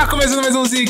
Está começando mais um Zcast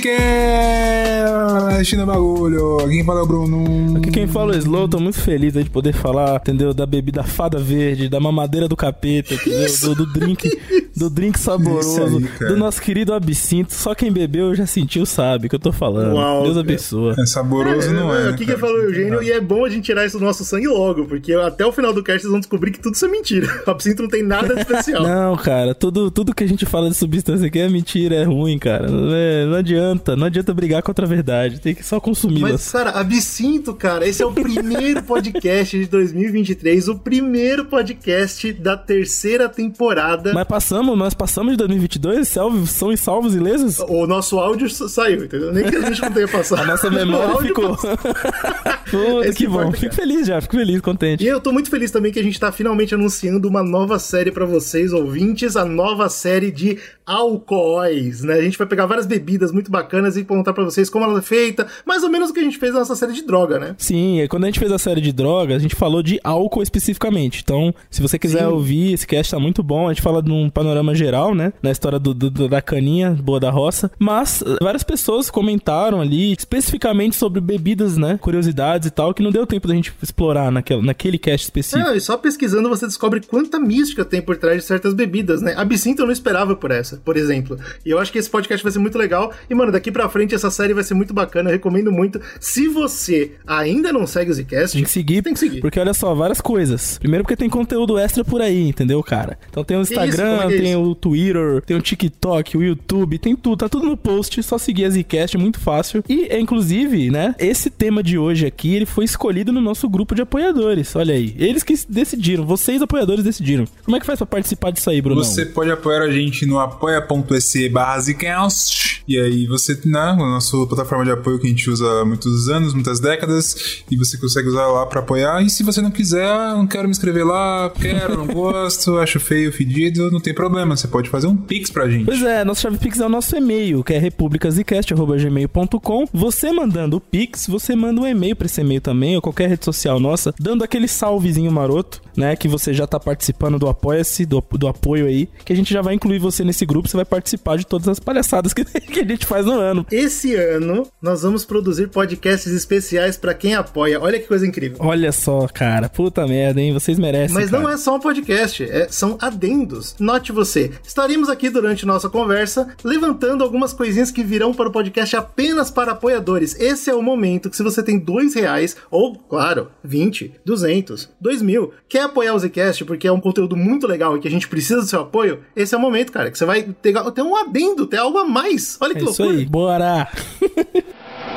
no bagulho. Quem fala é o Bruno. Aqui quem fala é o Slow, tô muito feliz aí de poder falar, entendeu? Da bebida fada verde, da mamadeira do capeta, entendeu? Do, do drink, do drink saboroso, aí, do nosso querido absinto. Só quem bebeu já sentiu sabe o que eu tô falando. Uau, Deus abençoa. É saboroso, não é? O que, que cara? falou o Eugênio? E é bom a gente tirar isso do nosso sangue logo, porque até o final do cast vocês vão descobrir que tudo isso é mentira. O absinto não tem nada de especial. Não, cara, tudo, tudo que a gente fala de substância aqui é mentira, é ruim, cara. Não, é- não adianta, não adianta brigar contra a verdade, tem que só Mas, consumi-las. cara, absinto, cara, esse é o primeiro podcast de 2023, o primeiro podcast da terceira temporada. Mas passamos, nós passamos de 2022, salve, são salvos e lesos? O nosso áudio sa- saiu, entendeu? Nem que a gente não tenha passado. A nossa O memória ficou. Puta, que bom. Fico feliz já, fico feliz, contente. E eu tô muito feliz também que a gente tá finalmente anunciando uma nova série pra vocês, ouvintes, a nova série de alcoóis, né? A gente vai pegar várias bebidas muito bacanas e contar pra vocês como ela é feita, mais ou menos o que a gente fez na nossa série de droga, né? Sim, quando a gente fez a série de drogas, a gente falou de álcool especificamente. Então, se você quiser Sim. ouvir, esse cast tá muito bom. A gente fala num panorama geral, né? Na história do, do- do- da caninha, boa da roça. Mas eh, várias pessoas comentaram ali especificamente sobre bebidas, né? Curiosidades e tal, que não deu tempo da gente explorar naquele, naquele cast específico. Não, e só pesquisando você descobre quanta mística tem por trás de certas bebidas, né? Absinto eu não esperava por essa, por exemplo. E eu acho que esse podcast vai ser muito legal. E, mano, daqui pra frente essa série vai ser muito bacana, eu recomendo muito. Se você ainda não segue o Zcast, Tem que seguir, tem que seguir. porque olha só, várias coisas. Primeiro porque tem conteúdo extra por aí, entendeu, cara? Então tem o? Como Instagram, é é tem o Twitter, tem o TikTok, o YouTube, tem tudo, tá tudo no post, só seguir a Zcast, é muito fácil. E, é, inclusive, né, esse tema de hoje aqui, ele foi escolhido no nosso grupo de apoiadores, olha aí. Eles que decidiram, vocês apoiadores decidiram. Como é que faz pra participar disso aí, Bruno? Você pode apoiar a gente no apoia.se barra Zcast. E aí você, né, a nossa plataforma de apoio que a gente usa há muitos anos, muitas décadas, e você consegue usar lá pra apoiar. E se você não quiser, ah, não quero me inscrever lá, quero, não gosto, acho feio, fedido, não tem problema. Você pode fazer um pix pra gente. Pois é, nossa chave Pix é o nosso e-mail, que é republicasicast.gmail.com. Você mandando o Pix, você manda um e-mail pra esse e-mail também, ou qualquer rede social nossa, dando aquele salvezinho maroto, né? Que você já tá participando do Apoia-se, do, do apoio aí, que a gente já vai incluir você nesse grupo, você vai participar de todas as palhaçadas que, que a gente faz no ano. Esse ano nós vamos produzir podcasts especiais pra quem apoia. Olha que coisa incrível. Olha só, cara, puta merda, hein? Vocês merecem. Mas cara. não é só um podcast, é- são adendos. Note você, estaremos aqui durante nossa conversa levantando algumas coisinhas que virão para o podcast apenas para apoiadores. Esse é o momento que se você tem dois reais, ou, claro, 20, 200, 2 mil, quer apoiar o Zcast porque é um conteúdo muito legal e que a gente precisa do seu apoio, esse é o momento, cara, que você vai ter, ter um adendo, ter algo a mais. Olha que É isso loucura. aí, bora!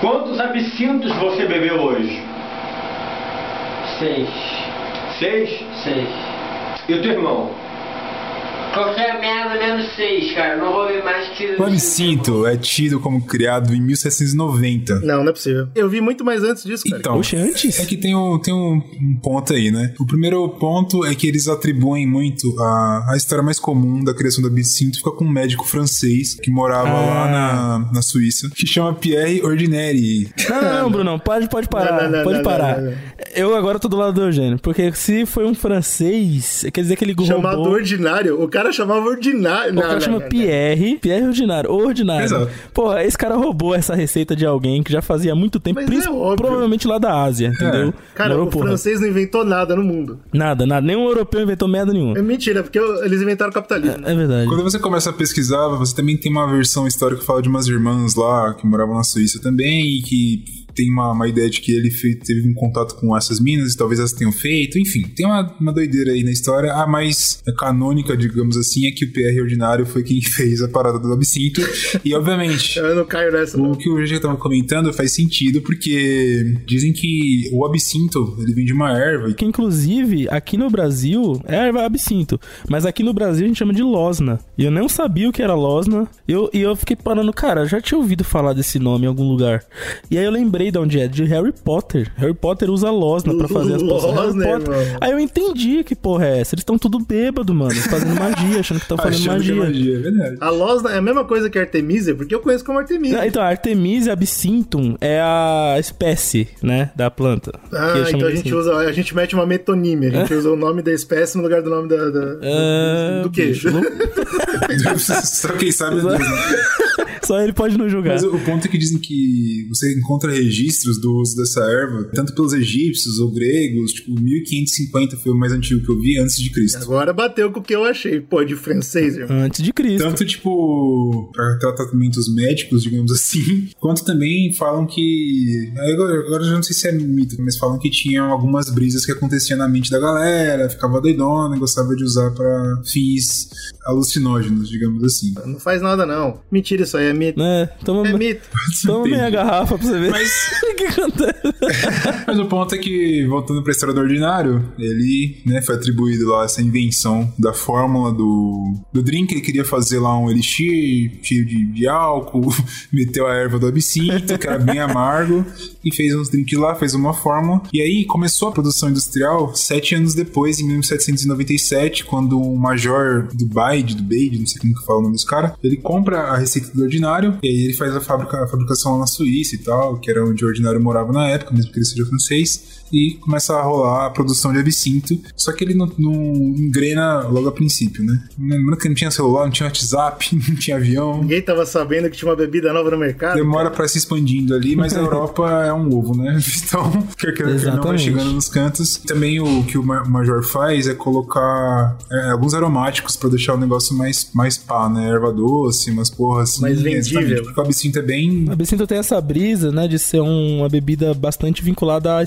Quantos absintos você bebeu hoje? Seis. Seis? Seis. E o teu irmão? Qualquer merda menos seis, cara. Não vou ver mais que. O absinto é tido como criado em 1790. Não, não é possível. Eu vi muito mais antes disso, cara. Então, Oxe, antes? é que tem, um, tem um, um ponto aí, né? O primeiro ponto é que eles atribuem muito a, a história mais comum da criação do absinto fica com um médico francês que morava Ah. lá na, na Suíça, que chama Pierre Ordinary. Não, não, não, Brunão, pode, pode parar, Não, não, não, pode não, parar. não, não. Eu agora tô do lado do Eugênio, porque se foi um francês, quer dizer que ele Chamado roubou... ordinário, o cara chamava ordinário. O cara chama Pierre, Pierre Ordinário, Ordinário. Exato. Porra, esse cara roubou essa receita de alguém que já fazia muito tempo, Mas é óbvio. provavelmente lá da Ásia, entendeu? Cara, Morou, o porra. francês não inventou nada no mundo. Nada, nada, nenhum europeu inventou merda nenhuma. É mentira, porque eles inventaram o capitalismo. É verdade. Quando você começa a pesquisar, você também tem uma versão histórica que fala de umas irmãs lá que moravam na Suíça também e que tem uma, uma ideia de que ele fe- teve um contato com essas minas e talvez elas tenham feito. Enfim, tem uma, uma doideira aí na história. A mais canônica, digamos assim, é que o PR Ordinário foi quem fez a parada do absinto. e, obviamente, Eu não caio nessa, não. o que o já tava comentando faz sentido porque dizem que o absinto ele vem de uma erva e Que inclusive aqui no Brasil é erva absinto, mas aqui no Brasil a gente chama de losna. E eu não sabia o que era losna. Eu, e eu fiquei parando, cara, já tinha ouvido falar desse nome em algum lugar. E aí eu lembrei lembrei de onde é, de Harry Potter. Harry Potter usa losna pra fazer as poções. Harry Potter. Aí eu entendi que porra é essa. Eles estão tudo bêbado, mano, fazendo magia, achando que estão fazendo é magia. magia, é verdade. A Losna é a mesma coisa que Artemisia, porque eu conheço como Artemisia. Ah, Então, a Artemisia absinthium é a espécie, né, da planta. Ah, então a gente assim. usa, a gente mete uma metonímia, a gente usa o nome da espécie no lugar do nome da, da- Ah, do bicho, louco. Só quem sabe é? Só ele pode não julgar. Mas o ponto é que dizem que você encontra registros do uso dessa erva, tanto pelos egípcios ou gregos, tipo, 1550 foi o mais antigo que eu vi antes de Cristo. Agora bateu com o que eu achei. Pô, de francês, irmão. Antes de Cristo. Tanto, tipo, para tratamentos médicos, digamos assim, quanto também falam que. Agora, eu já não sei se é mito, mas falam que tinham algumas brisas que aconteciam na mente da galera, ficava doidona, gostava de usar pra fins alucinógenos, digamos assim. Não faz nada, não. Mentira, isso aí é mito. É, toma, É mito. toma meia garrafa pra você ver. Mas- o que acontece? Mas o ponto é que, voltando pra história do ordinário, ele né, foi atribuído lá essa invenção da fórmula do, do drink. Ele queria fazer lá um elixir cheio de, de álcool, meteu a erva do absinto, que era bem amargo, e fez uns drinks lá, fez uma fórmula. E aí começou a produção industrial sete anos depois, em 1797, quando um major do Baide, do Beide, não sei como que fala o nome desse cara, ele compra a receita do ordinário, e aí ele faz a, a fabricação lá na Suíça e tal, que era onde o ordinário morava na época, mesmo que ele seja francês, e começa a rolar a produção de absinto, só que ele não, não engrena logo a princípio, né? Lembrando que não tinha celular, não tinha WhatsApp, não tinha avião, Ninguém tava sabendo que tinha uma bebida nova no mercado. demora pra se expandindo ali, mas a Europa é um ovo, né? Então, quer que não, vai Exatamente. chegando nos cantos. Também o que o Ma- Major faz é colocar é, alguns aromáticos pra deixar o negócio mais, mais pá, né? Erva doce, umas porras assim. Mais vendível. exatamente, Porque o absinto é bem... O absinto tem essa brisa, né, de ser um- uma bebida bastante vinculada a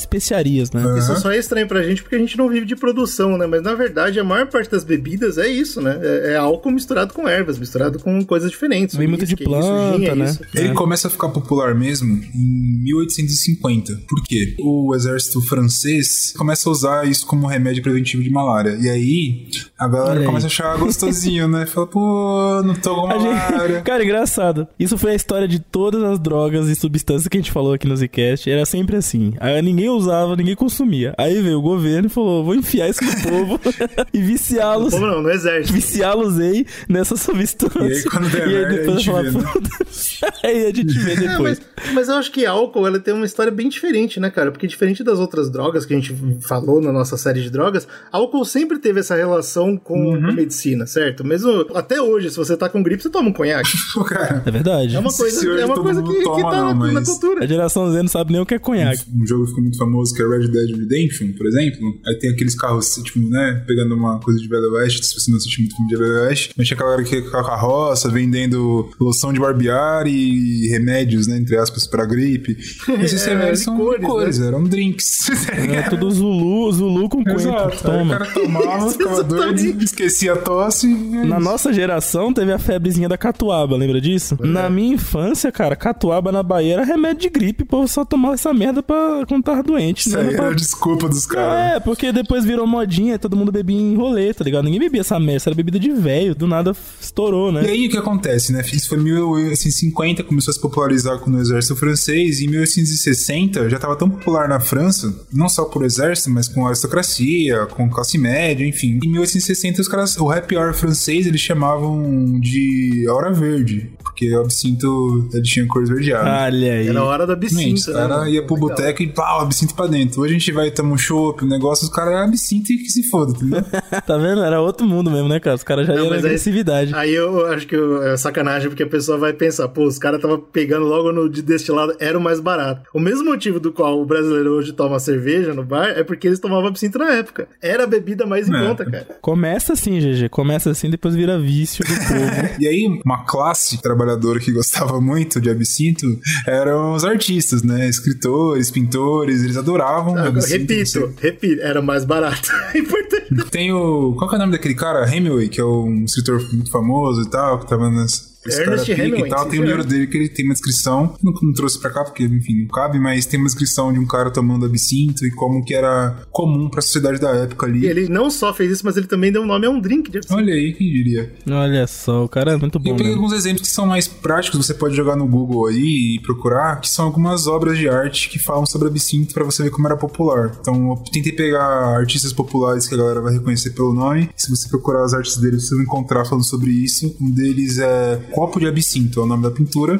especiarias, né? Isso só é estranho pra gente porque a gente não vive de produção, né? Mas na verdade a maior parte das bebidas é isso, né? É, é álcool misturado com ervas, misturado com coisas diferentes. Vem muito de planta, é né? isso. Ele É. começa a ficar popular mesmo em 1850. Por quê? O exército francês começa a usar isso como remédio preventivo de malária. E aí, a galera aí. começa a achar gostosinho, né? Fala, pô, não tô com A gente- malária. Cara, engraçado. Isso foi a história de todas as drogas e substâncias que a gente falou aqui no Zcast. Era sempre assim. Aí ninguém usava, ninguém consumia. Aí veio o governo e falou: vou enfiar isso no povo e viciá-los. Como não? No exército. Viciá-los aí nessa substância. E aí, quando der E aí merda, depois a gente falo, né? Aí a gente vê É, depois. mas, mas eu acho que álcool ela tem uma história bem diferente, né, cara? Porque diferente das outras drogas que a gente falou na nossa série de drogas, álcool sempre teve essa relação com Uhum. medicina, certo? Mesmo até hoje, se você tá com gripe, você toma um conhaque. Pô, cara, É verdade. É uma coisa, é uma coisa que, que toma, tá não, na, na mas- cultura. A geração Z não sabe nem o que é conhaque. um jogo que ficou muito famoso que é Red Dead Redemption, por exemplo. Aí tem aqueles carros, tipo, né, pegando uma coisa de Velho Oeste, se você não assistiu muito filme de Velho Oeste. Mas tinha aquela que com a carroça, vendendo loção de barbear e remédios, né, entre aspas, pra gripe. Esses É, remédios são licores, licores, eram drinks. É tudo Zulu, Zulu com coentro. Exato. Aí o Toma. cara tomava, ficava doido, esquecia a tosse. e é Na isso. nossa geração teve a febrezinha da catuaba, lembra disso? Na minha infância, cara, catuaba na Bahia era remédio de gripe, o povo só tomava essa merda pra quando tava doente. Isso aí Pra- era a desculpa dos caras. É, porque depois virou modinha, todo mundo bebia em rolê, tá ligado? Ninguém bebia essa merda, isso era bebida de velho, do nada estourou, E né? aí o que acontece, né? Isso foi em 1850, começou a se popularizar no exército francês, e em 1860 já estava tão popular na França, não só por exército, mas com aristocracia, com classe média, enfim. Em 1860 os caras, o happy hour francês eles chamavam de hora verde, porque o absinto ele tinha cor esverdeada. Olha aí. Era a hora da absinto. Os caras né? iam pro Legal. boteco e pau, absinto pra dentro. Hoje a gente vai tomar um chopp, um negócio, os caras é absinto e que se foda, entendeu? Tá vendo? Era outro mundo mesmo, né, cara? Os caras já Não, iam na mas aí- agressividade. Aí eu acho que é sacanagem, porque a pessoa vai pensar, pô, os caras tava pegando logo no de destilado, era o mais barato. O mesmo motivo do qual o brasileiro hoje toma cerveja no bar é porque eles tomavam absinto na época. Era a bebida mais em É. conta, cara. Começa assim, GG. Começa assim, depois vira vício do povo. E aí, uma classe trabalhadora que gostava muito de absinto eram os artistas, né? Escritores, pintores, eles adoravam Ah, absinto. repito, repito, era mais barato. É importante. Tem o. Qual que é o nome daquele cara? Hemingway, que é um escritor muito famoso e tal, que tava nas. Esse Ernest Hemingway, e tal, tem o livro dele que ele tem uma descrição, não, não trouxe pra cá porque, enfim, não cabe, mas tem uma descrição de um cara tomando absinto e como que era comum pra sociedade da época ali. E ele não só fez isso, mas ele também deu nome a um drink de absinto. Olha aí, quem diria. Olha só, o cara é muito Eu bom, peguei né? alguns exemplos que são mais práticos, você pode jogar no Google aí e procurar, que são algumas obras de arte que falam sobre absinto pra você ver como era popular. Então eu tentei pegar artistas populares que a galera vai reconhecer pelo nome. Se você procurar as artes deles, você vai encontrar falando sobre isso. Um deles é Copo de Absinto, é o nome da pintura.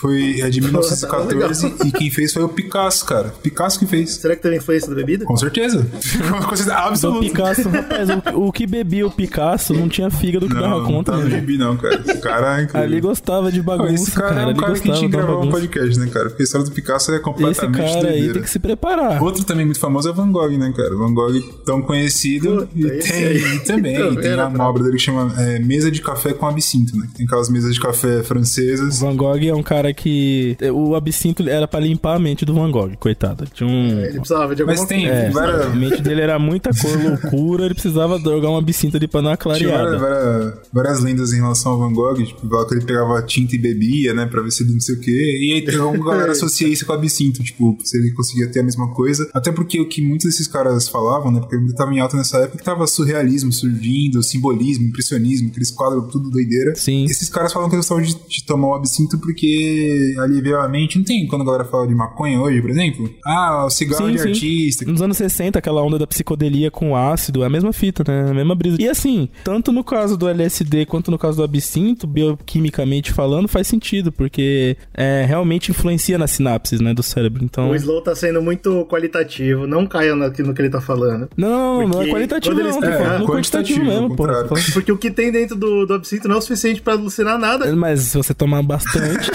Foi é de 1914 e quem fez foi o Picasso, cara. Picasso que fez. Será que teve influência da bebida? Com certeza. Uma coisa Do absoluta. Picasso, rapaz, o, o que bebia o Picasso não tinha fígado que Não, dava não conta, tá no né? gibi, não, cara. Esse cara é incrível. Ali gostava de Não, bagunça, esse cara, cara. é um cara que tinha que gravar um podcast, né, cara? Porque a história do Picasso é Esse completamente cara aí doideira. tem que se preparar. Outro também muito famoso é Van Gogh, né, cara? Van Gogh tão conhecido Puta, e esse tem aí. e também Também tem uma obra dele que chama é, Mesa de Café com Absinto, né? Tem aquelas mesas de café francesas. Van Gogh é um cara que. O absinto era pra limpar a mente do Van Gogh, coitado. Tinha um. Ele precisava de alguma Mas tem coisa. É, várias- a mente dele era muita cor, loucura, ele precisava jogar um absinto ali pra dar uma Tinha clareada. várias, várias, várias lendas em relação ao Van Gogh, tipo, que ele pegava tinta e bebia, né, pra ver se ele não sei o quê. E aí alguma galera associa isso com absinto, tipo, se ele conseguia ter a mesma coisa. Até porque o que muitos desses caras falavam, né, porque ele tava em alta nessa época, que tava surrealismo surgindo, simbolismo, impressionismo, aqueles quadros tudo doideira. Sim. Esses caras falam que eles gostavam de, tomar o absinto porque alivia a mente. Não tem quando a galera fala de maconha hoje, por exemplo? Ah, o cigarro Sim, de sim. artista. Nos anos 60, aquela onda da psicodelia com ácido, é a mesma fita, né? A mesma brisa. E assim, tanto no caso do LSD quanto no caso do absinto, bioquimicamente falando, faz sentido, porque é, realmente influencia nas sinapses, né, do cérebro. Então. O Slow tá sendo muito qualitativo, não caia naquilo no que ele tá falando. Não, não, não é qualitativo, eles- não. Tô É, falando quantitativo, quantitativo mesmo, pô. Porque o que tem dentro do, do absinto não é o suficiente pra alucinar nada. Mas se você tomar bastante,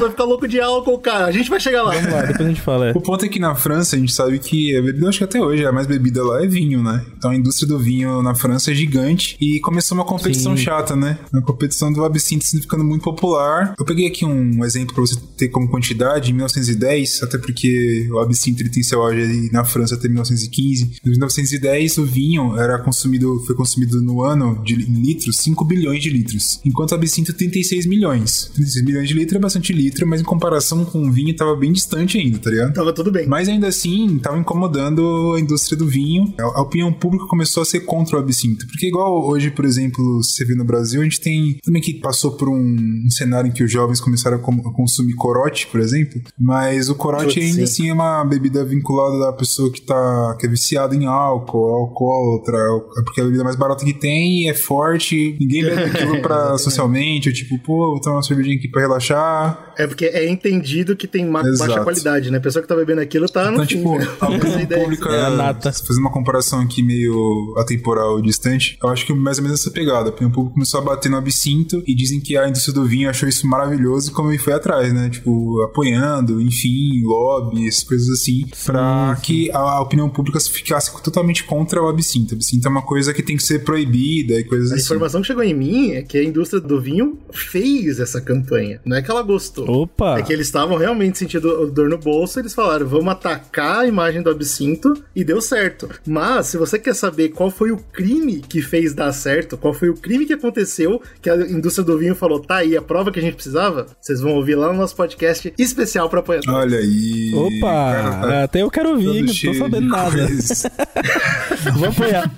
vai ficar louco de álcool, cara. A gente vai chegar lá. vamos lá, depois a gente fala. É. O ponto é que na França a gente sabe que a bebida, acho que até hoje a mais bebida lá é vinho, né? Então a indústria do vinho na França é gigante e começou uma competição Sim. chata, né? Uma competição do absinto ficando muito popular. Eu peguei aqui um exemplo pra você ter como quantidade, em 1910, até porque o absinto ele tem seu auge aí na França até 1915. Em 1910 o vinho era consumido, foi consumido no ano de em litros, 5 bilhões de litros, enquanto o absinto 36 milhões. 36 milhões de litros é bastante litro, mas em comparação com o vinho tava bem distante ainda, tá ligado? Tava tudo bem. Mas ainda assim, tava incomodando a indústria do vinho. A opinião pública começou a ser contra o absinto. Porque igual hoje, por exemplo, você vê no Brasil, a gente tem também que passou por um, um cenário em que os jovens começaram a, com- a consumir corote, por exemplo. Mas o corote ainda sim. assim é uma bebida vinculada à pessoa que tá que é viciada em álcool, alcoólatra, é porque é a bebida mais barata que tem, é forte, ninguém bebe aquilo pra socialmente, ou tipo, pô, vou tomar uma cervejinha aqui pra relaxar. É porque é entendido que tem ma- Exato. baixa qualidade, né? A pessoa que tá bebendo aquilo tá no Então, fim, tipo, né? a opinião pública, É a nata. fazendo uma comparação aqui meio atemporal distante, eu acho que mais ou menos essa pegada. A opinião pública começou a bater no absinto e dizem que a indústria do vinho achou isso maravilhoso e como ele foi atrás, né? Tipo, apoiando, enfim, lobbies, coisas assim, pra que a, a opinião pública ficasse totalmente contra o absinto. O absinto é uma coisa que tem que ser proibida e coisas A assim. informação que chegou em mim é que a indústria do vinho fez essa campanha. Não é que ela gostou. Opa! É que eles estavam realmente sentindo dor no bolso, eles falaram, vamos atacar a imagem do absinto, e deu certo. Mas, se você quer saber qual foi o crime que fez dar certo, qual foi o crime que aconteceu, que a indústria do vinho falou, tá aí, a prova que a gente precisava, vocês vão ouvir lá no nosso podcast especial pra apoiadores. Olha aí. Opa! cara, tá Até eu quero ouvir? Não tô sabendo de nada. Vou apoiar.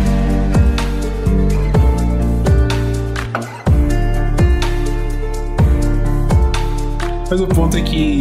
Mas o ponto é que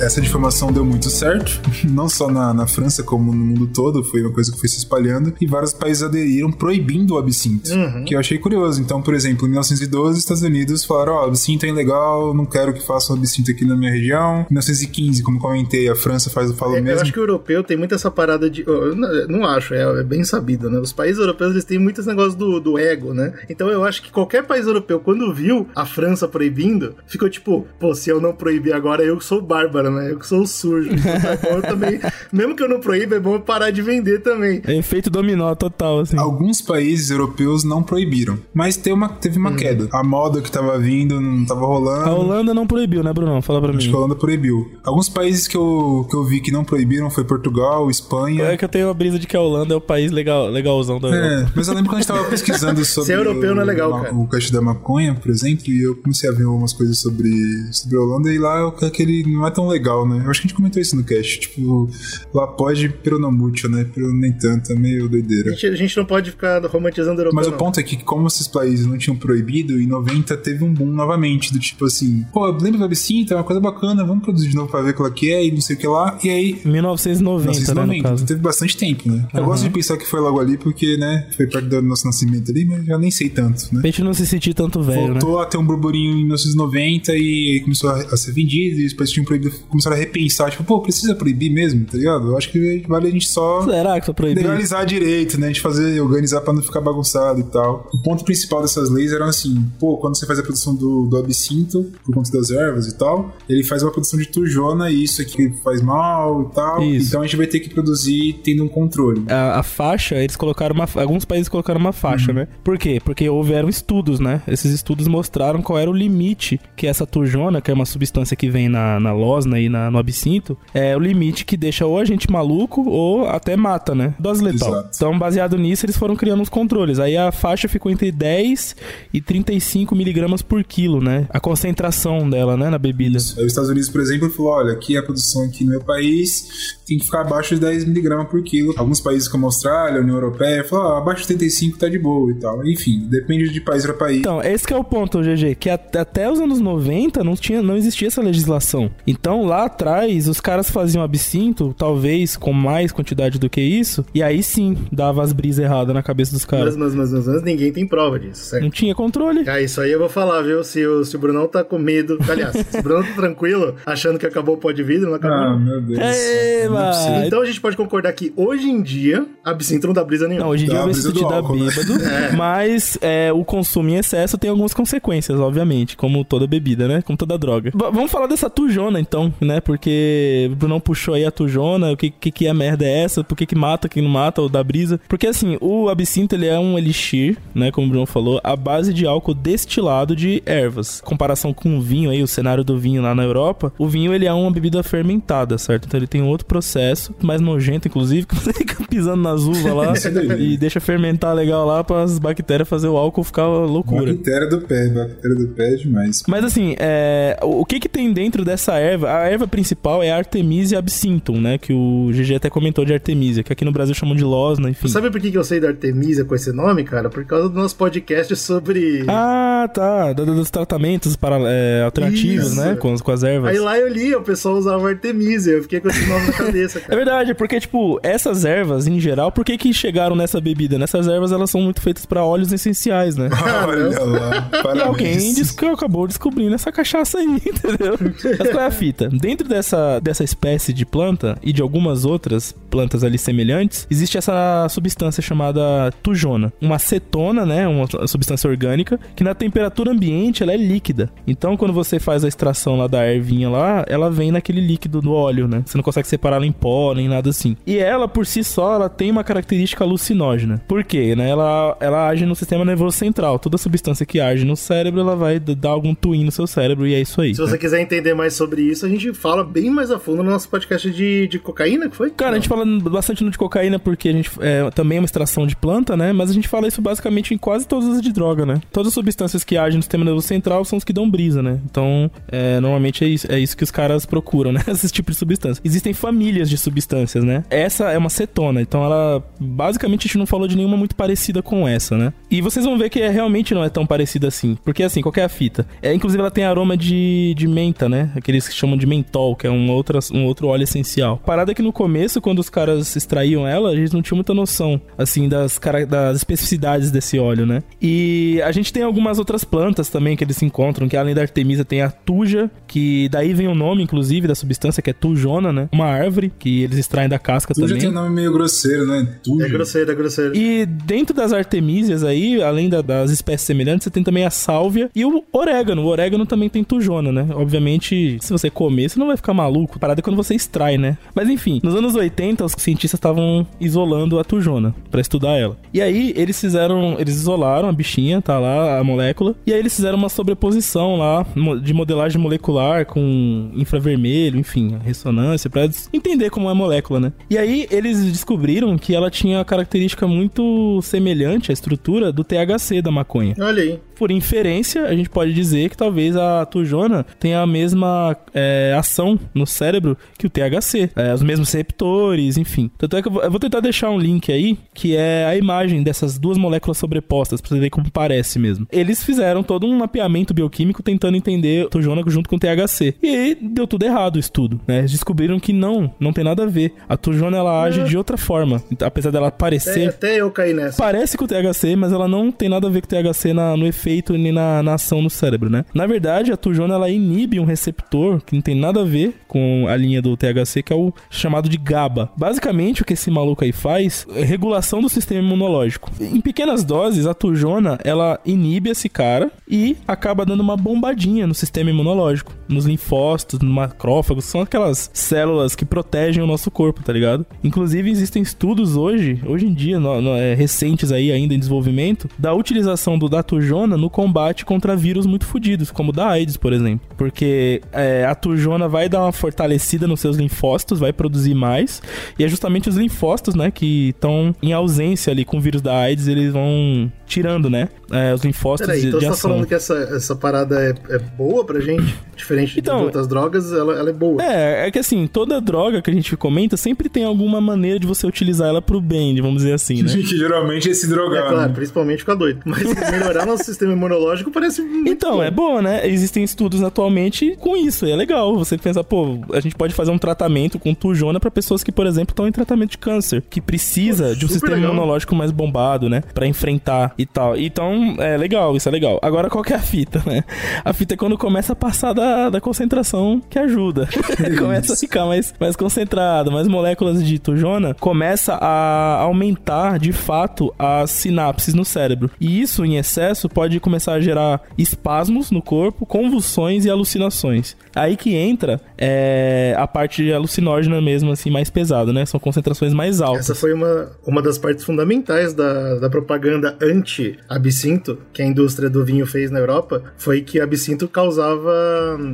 essa difamação deu muito certo, não só na, na França, como no mundo todo, foi uma coisa que foi se espalhando, e vários países aderiram proibindo o absinto, que eu achei curioso. Então, por exemplo, em 1912, os Estados Unidos falaram: Ó, absinto é ilegal, não quero que façam absinto aqui na minha região. Em 1915, como comentei, a França faz o falo É, Eu mesmo. acho que o europeu tem muito essa parada de. eu não, não acho, é, é bem sabido, né? Os países europeus eles têm muitos negócios do, do ego, né? Então eu acho que qualquer país europeu, quando viu a França proibindo, ficou tipo, pô, se eu não proibir agora, eu sou bárbaro agora, né? Eu que sou o sujo. Então, é eu também, mesmo que eu não proíba, é bom eu parar de vender também. É efeito dominó total, assim. Alguns países europeus não proibiram, mas teve uma, teve uma queda. A moda que tava vindo não tava rolando. A Holanda não proibiu, né, Brunão? Fala pra Acho mim. que a Holanda proibiu. Alguns países que eu, que eu vi que não proibiram foi Portugal, Espanha. É que eu tenho a brisa de que a Holanda é o país legal, legalzão da Europa. É, mas eu lembro quando a gente tava pesquisando sobre Ser europeu não é legal, o, cara. o caixa da maconha, por exemplo, e eu comecei a ver algumas coisas sobre, sobre a Holanda e lá é aquele não é tão legal, né? Eu acho que a gente comentou isso no cast, tipo, lá pode, pero não muito, né? Pero nem tanto, é meio A doideira. gente, a gente não pode ficar romantizando o europeu. Mas o não. ponto é que, como esses países não tinham proibido, em 90 teve um boom novamente, do tipo assim, pô, lembra do absinto? É uma coisa bacana, vamos produzir de novo pra ver qual é que é, e não sei o que lá, e aí 1990, né, no 1990, caso. teve bastante tempo, né? Eu gosto de pensar que foi logo ali, porque, né, foi perto do nosso nascimento ali, mas já nem sei tanto, né? Pra gente não se sentir tanto velho, né? Voltou a ter um burburinho em 1990 e aí começou a, a ser vendido, e depois tinham proibido, começaram a repensar, tipo, pô, precisa proibir mesmo, tá ligado? Eu acho que vale a gente só Será que proibido? legalizar direito, né? A gente fazer, organizar pra não ficar bagunçado e tal. O ponto principal dessas leis era assim, pô, quando você faz a produção do, do absinto, por conta das ervas e tal, ele faz uma produção de turjona e isso aqui faz mal e tal. Isso. Então a gente vai ter que produzir tendo um controle. A, a faixa, eles colocaram uma. Alguns países colocaram uma faixa, Uhum. né? Por quê? Porque houveram estudos, né? Esses estudos mostraram qual era o limite que essa turjona, que é uma substância que vem na, na e na, no absinto, é o limite que deixa ou a gente maluco ou até mata, né? Dose letal. Exato. Então, baseado nisso, eles foram criando uns controles. Aí a faixa ficou entre 10 e 35 miligramas por quilo, né? A concentração dela, né? Na bebida. Aí os Estados Unidos, por exemplo, falou: olha, aqui a produção aqui no meu país tem que ficar abaixo de 10 miligramas por quilo. Alguns países como a Austrália, a União Europeia, falaram: ah, abaixo de 75 tá de boa e tal. Enfim, depende de país pra país. Então, esse que é o ponto, GG, que at- até os anos 90 não, tinha, não existia essa legislação. Então, lá atrás, os caras faziam absinto, talvez com mais quantidade do que isso, e aí sim, dava as brisas erradas na cabeça dos caras. Mas, mas, mas, mas, mas ninguém tem prova disso, certo? Não tinha controle. Ah, isso aí eu vou falar, viu? Se o, se o Brunão tá com medo. Aliás, se o Brunão tá tranquilo, achando que acabou o pó de vidro, não acabou. Ah, meu Deus. É vai. Então a gente pode concordar que hoje em dia, absinto não dá brisa nenhuma. Não, hoje em dia Dá eu a vejo brisa te dá né? bêbado, mas é, o consumo em excesso tem algumas consequências, obviamente, como toda bebida, né? Como toda droga. V- vamos falar dessa tujona, então, né? Porque o Brunão puxou aí a tujona, o que, que, que é merda é essa, por que que mata, quem não mata, ou dá brisa. Porque, assim, o absinto, ele é um elixir, né? Como o Bruno falou, à base de álcool destilado de ervas. Comparação com o vinho aí, o cenário do vinho lá na Europa, o vinho, ele é uma bebida fermentada, certo? Então ele tem outro processo, mais nojento, inclusive, que você fica pisando nas uvas lá e deixa fermentar legal lá para as bactérias fazer o álcool ficar loucura. Bactéria do pé, bactéria do pé é demais. Mas assim, é, o o que que tem dentro dessa erva? A erva principal é a Artemisia absinthium, né? Que o GG até comentou de Artemisia, que aqui no Brasil chamam de losna, enfim. Sabe por que eu sei da Artemisia com esse nome, cara? Por causa do nosso podcast sobre. Ah, tá. Do- Dos tratamentos para, é, alternativos, Isso. né? Com, as- com as ervas. Aí lá eu li, o pessoal usava Artemisia. Eu fiquei com esse nome na cabeça, É cara. verdade, porque, tipo, essas ervas, em geral, por que que chegaram nessa bebida? Nessas ervas, elas são muito feitas para óleos essenciais, né? Olha lá, E parabéns. alguém disse que acabou descobrindo essa cachaça aí, entendeu? Mas qual é a fita? Dentro dessa, dessa espécie de planta e de algumas outras plantas ali semelhantes, existe essa substância chamada tujona. Uma acetona, né? Uma substância orgânica, que na temperatura ambiente ela é líquida. Então, quando você faz a extração lá da ervinha lá, ela vem naquele líquido do óleo, né? Você não consegue separar ela em pó, nem nada assim. E ela, por si só, ela tem uma característica alucinógena. Por quê? Né? Ela, ela age no sistema nervoso central. Toda substância que age no cérebro, ela vai dar algum twin no seu cérebro e é isso aí. Se você quiser entender mais sobre isso, a gente fala bem mais a fundo no nosso podcast de, de cocaína, que foi? Cara, a gente fala bastante no de cocaína porque a gente é também é uma extração de planta, né? Mas a gente fala isso basicamente em quase todas as de droga, né? Todas as substâncias que agem no sistema nervoso central são os que dão brisa, né? Então, é, normalmente é isso, é isso que os caras procuram, né? Esses tipos de substâncias. Existem famílias de substâncias, né? Essa é uma cetona, então ela basicamente a gente não falou de nenhuma muito parecida com essa, né? E vocês vão ver que é, realmente não é tão parecida assim, porque assim, qual que é a fita? É, inclusive ela tem aroma de, de menta, né? Aqueles que chamam de mentol, que é um outro, um outro óleo essencial. A parada é que no começo, quando os caras extraíam ela, eles não tinham muita noção, assim, das, das especificidades desse óleo, né? E a gente tem algumas outras plantas também que eles se encontram, que além da artemisa tem a tuja, que daí vem o nome, inclusive, da substância, que é tujona, né? Uma árvore, que eles extraem da casca Tu já também. tem um nome meio grosseiro, né? Tudo. É grosseiro, é grosseiro. E dentro das artemísias aí, aí, além da- das espécies semelhantes, você tem também a sálvia e o orégano. O orégano também tem tujona, né? Obviamente, se você comer, você não vai ficar maluco. Parada é quando você extrai, né? Mas enfim, nos anos 80, os cientistas estavam isolando a tujona pra estudar ela. E aí, eles fizeram, eles isolaram a bichinha, tá lá, a molécula, e aí eles fizeram uma sobreposição lá de modelagem molecular com infravermelho, enfim, ressonância, pra entender como é a molécula, né? E aí, eles descobriram que ela tinha uma característica muito semelhante à estrutura do THC da maconha. Olha aí. Por inferência, a gente pode dizer que talvez a tujona tenha a mesma é, ação no cérebro que o THC. É, os mesmos receptores, enfim. Tanto é que eu vou, eu vou tentar deixar um link aí, que é a imagem dessas duas moléculas sobrepostas, pra você ver como parece mesmo. Eles fizeram todo um mapeamento bioquímico tentando entender tujona junto com o THC. E aí deu tudo errado o estudo, né? Eles descobriram que não, não tem nada a ver. A tujona, ela age de outra forma. Apesar dela Até, parecer... até eu caí nessa. Parece com o THC, mas ela não tem nada a ver com o THC na- no efeito nem na, na ação no cérebro, né? Na verdade, a tujona ela inibe um receptor que não tem nada a ver com a linha do THC, que é o chamado de GABA. Basicamente, o que esse maluco aí faz é regulação do sistema imunológico. Em pequenas doses, a tujona ela inibe esse cara e acaba dando uma bombadinha no sistema imunológico, nos linfócitos, no macrófago, são aquelas células que protegem o nosso corpo, tá ligado? Inclusive, existem estudos hoje, hoje em dia, no- no- é, recentes aí ainda em desenvolvimento, da utilização do datujona no combate contra vírus muito fodidos, como o da AIDS, por exemplo. Porque é, a tujona vai dar uma fortalecida nos seus linfócitos, vai produzir mais, e é justamente os linfócitos, né, que estão em ausência ali com o vírus da AIDS, eles vão tirando, né, é, os linfócitos Peraí, de, então de você tá falando que essa, essa parada é, é boa pra gente? Diferente Então, de outras drogas, ela, ela é boa. É, é que assim, toda droga que a gente comenta sempre tem alguma maneira de você utilizar ela pro bem, vamos dizer assim, né? Que geralmente é se É drogar. claro, né? principalmente ficar doido. Mas melhorar nosso sistema imunológico parece muito Então, bom. é bom, né? Existem estudos atualmente com isso, e é legal. Você pensa, pô, a gente pode fazer um tratamento com tujona pra pessoas que, por exemplo, estão em tratamento de câncer, que precisa Pô, de um sistema legal. imunológico mais bombado, né? Pra enfrentar e tal. Então, é legal, isso é legal. Agora, qual que é a fita, né? A fita é quando começa a passar da, da concentração que ajuda. começa a ficar mais, mais concentrado, mais moléculas de tujona, começa a aumentar, de fato, as sinapses no cérebro. E isso, em excesso, pode começar a gerar espasmos no corpo, convulsões e alucinações. Aí que entra é, a parte alucinógena mesmo, assim, mais pesada, né? São concentrações mais altas. Essa foi uma, uma das partes fundamentais da, da propaganda anti-absinto que a indústria do vinho fez na Europa, foi que absinto causava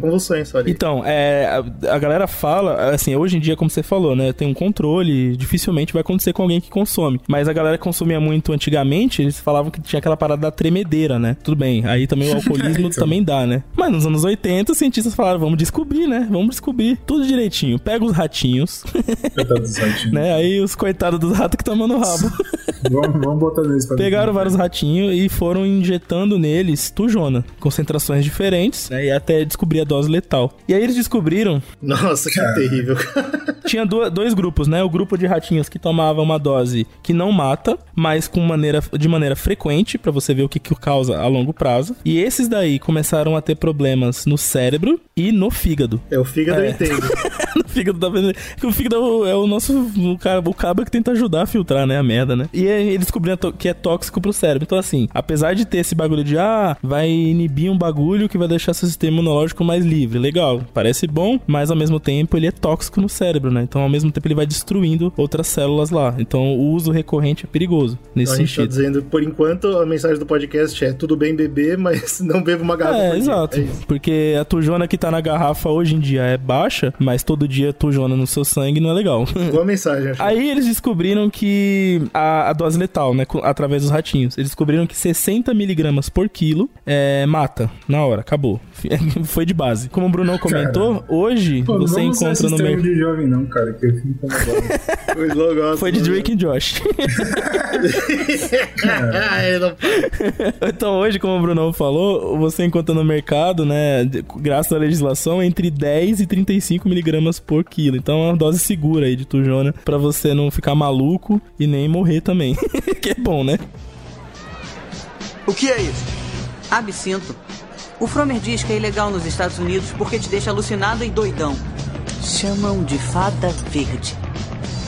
convulsões, olha. aí. Então, é, a, a galera fala, assim, hoje em dia, como você falou, né? Tem um controle, dificilmente vai acontecer com alguém que consome. Mas a galera que consumia muito antigamente, eles falavam que tinha aquela parada da tremedeira, né? Tudo bem, aí também o alcoolismo Então. também dá, né? Mas nos anos 80, os cientistas falaram, vamos descobrir, né? Vamos descobrir tudo direitinho. Pega os ratinhos, Coitado do site. né? Aí os coitados dos ratos que tomando rabo. Vamos, vamos botar neles pra Pegaram vários ratinhos e foram injetando neles tujona, concentrações diferentes, né? E até descobrir a dose letal. E aí eles descobriram Nossa, que terrível. tinha do- dois grupos, né? O grupo de ratinhos que tomava uma dose que não mata, mas com maneira, de maneira frequente, pra você ver o que, que causa a longo prazo. E esses daí começaram a ter problemas no cérebro e no fígado. É, o fígado eu É. entendo. fígado da que o fígado é o, é nosso o cara, o cabra que tenta ajudar a filtrar, né, a merda, né? E aí eles descobriram que é tóxico pro cérebro. Então assim, apesar de ter esse bagulho de ah, vai inibir um bagulho que vai deixar seu sistema imunológico mais livre, legal, parece bom, mas ao mesmo tempo ele é tóxico no cérebro, né? Então ao mesmo tempo ele vai destruindo outras células lá. Então o uso recorrente é perigoso nesse a gente tá sentido. dizendo, por enquanto, a mensagem do podcast é tudo bem beber, mas não beba uma garrafa É, exato. É. Porque a tujona que tá na garrafa hoje em dia é baixa, mas todo dia tujona no seu sangue não é legal. Boa mensagem, acho. Aí eles descobriram que a, a dose letal, né, através dos ratinhos, eles descobriram que 60 miligramas por quilo é, mata na hora, acabou. Foi de base. Como o Brunão comentou, hoje Pô, você encontra no mercado. de jovem não, cara, que eu fico incomodado. Foi de? Drake e Josh. então hoje, como o Brunão falou, você encontra no mercado, né, graças à legislação, entre 10 e 35 miligramas por quilo. Então é uma dose segura aí de tujona pra você não ficar maluco e nem morrer também. que é bom, né? O que é isso? Absinto. O Fromer diz que é ilegal nos Estados Unidos porque te deixa alucinado e doidão. Chamam de fada verde.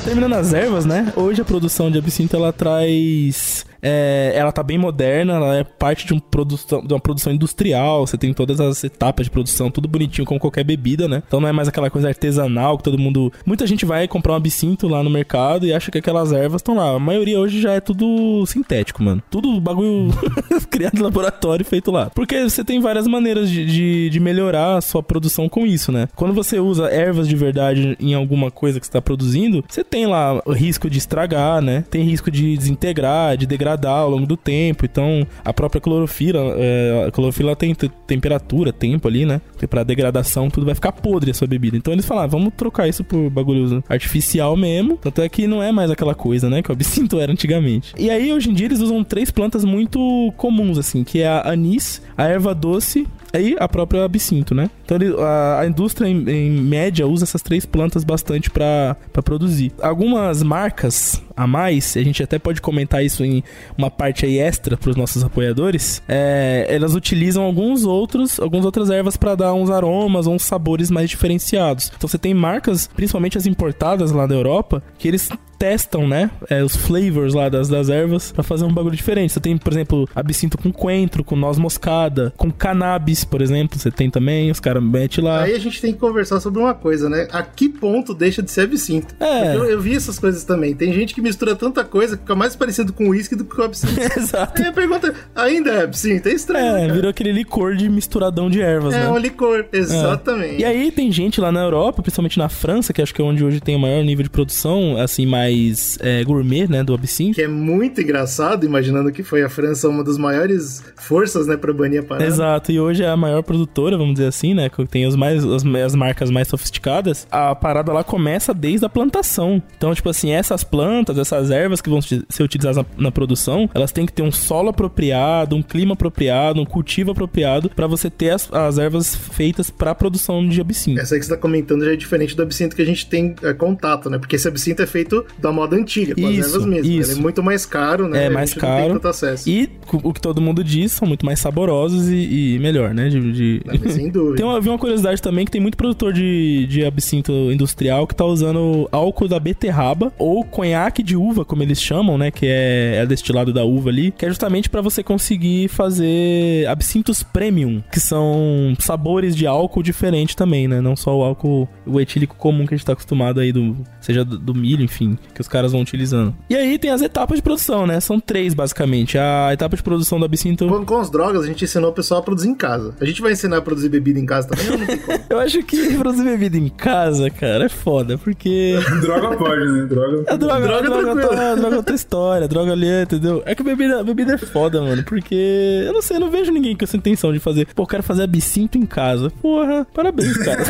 Terminando as ervas, né? Hoje a produção de absinto ela traz É, ela tá bem moderna, ela é parte de, um produção, de uma produção industrial, você tem todas as etapas de produção, tudo bonitinho como qualquer bebida, né? Então não é mais aquela coisa artesanal que todo mundo. Muita gente vai comprar um absinto lá no mercado e acha que aquelas ervas estão lá. A maioria hoje já é tudo sintético, mano. Tudo bagulho criado em laboratório feito lá. Porque você tem várias maneiras de, de, de, melhorar a sua produção com isso, né? Quando você usa ervas de verdade em alguma coisa que está produzindo, você tem lá o risco de estragar, né? Tem risco de desintegrar, de degradar ao longo do tempo. Então, a própria clorofila, é, a clorofila tem temperatura, tempo ali, né? Porque pra degradação tudo vai ficar podre a sua bebida. Então eles falaram, ah, vamos trocar isso por bagulho artificial mesmo. Tanto é que não é mais aquela coisa, né? Que o absinto era antigamente. E aí, hoje em dia, eles usam três plantas muito comuns, assim, que é a anis, a erva doce e a própria absinto, né? Então ele, a, a, indústria, em, em, média, usa essas três plantas bastante para produzir. Algumas marcas a mais, a gente até pode comentar isso em uma parte aí extra para os nossos apoiadores, é, elas utilizam alguns outros, algumas outras ervas para dar uns aromas uns sabores mais diferenciados. Então você tem marcas, principalmente as importadas lá da Europa, que eles testam, né? É, os flavors lá das, das ervas para fazer um bagulho diferente. Você tem, por exemplo, absinto com coentro, com noz moscada, com cannabis, por exemplo. Você tem também, os caras metem lá. Aí a gente tem que conversar sobre uma coisa, né? A que ponto deixa de ser absinto? É. Eu, eu, vi essas coisas também. Tem gente que mistura tanta coisa que fica mais parecido com uísque do que com absinto. Exato. Aí a pergunta, ainda é absinto? É estranho. É, né, virou aquele licor de misturadão de ervas, é, né? É, um licor, exatamente. É. E aí tem gente lá na Europa, principalmente na França, que acho que é onde hoje tem o maior nível de produção, assim, mais é, gourmet, né, do absinto. Que é muito engraçado, imaginando que foi a França uma das maiores forças, né, pra banir a parada. Exato, e hoje é a maior produtora, vamos dizer assim, né, que tem os mais, as, as marcas mais sofisticadas. A parada lá começa desde a plantação. Então, tipo assim, essas plantas, essas ervas que vão ser utilizadas na, na produção, elas têm que ter um solo apropriado, um clima apropriado, um cultivo apropriado para você ter as, as ervas feitas para produção de absinto. Essa aí que você tá comentando já é diferente do absinto que a gente tem é, contato, né? Porque esse absinto é feito da moda antiga, com isso, as ervas mesmo. Isso. Ele é muito mais caro, né? É mais caro. E o que todo mundo diz, são muito mais saborosos e, e melhor, né? De, de... sem dúvida. tem uma, vi uma curiosidade também que tem muito produtor de, de absinto industrial que tá usando álcool da beterraba ou conhaque de uva, como eles chamam, né? Que é, é destilado da uva ali, que é justamente para você conseguir fazer absintos premium, que são sabores de álcool diferente também, né? Não só o álcool, o etílico comum que a gente tá acostumado aí, do, seja do, do milho, enfim, que os caras vão utilizando. E aí tem as etapas de produção, né? São três, basicamente. A etapa de produção do absinto... Com, com as drogas, a gente ensinou o pessoal a produzir em casa. A gente vai ensinar a produzir bebida em casa também ou não tem como? Eu acho que produzir bebida em casa, cara, é foda, porque... droga pode, né? Droga... É droga, droga, droga, droga, tá, droga é outra história, droga ali, entendeu? É que bebida, bebida é foda, mano, porque... Eu não sei, eu não vejo ninguém com essa intenção de fazer... Pô, eu quero fazer absinto em casa. Porra, parabéns, cara.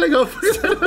É legal,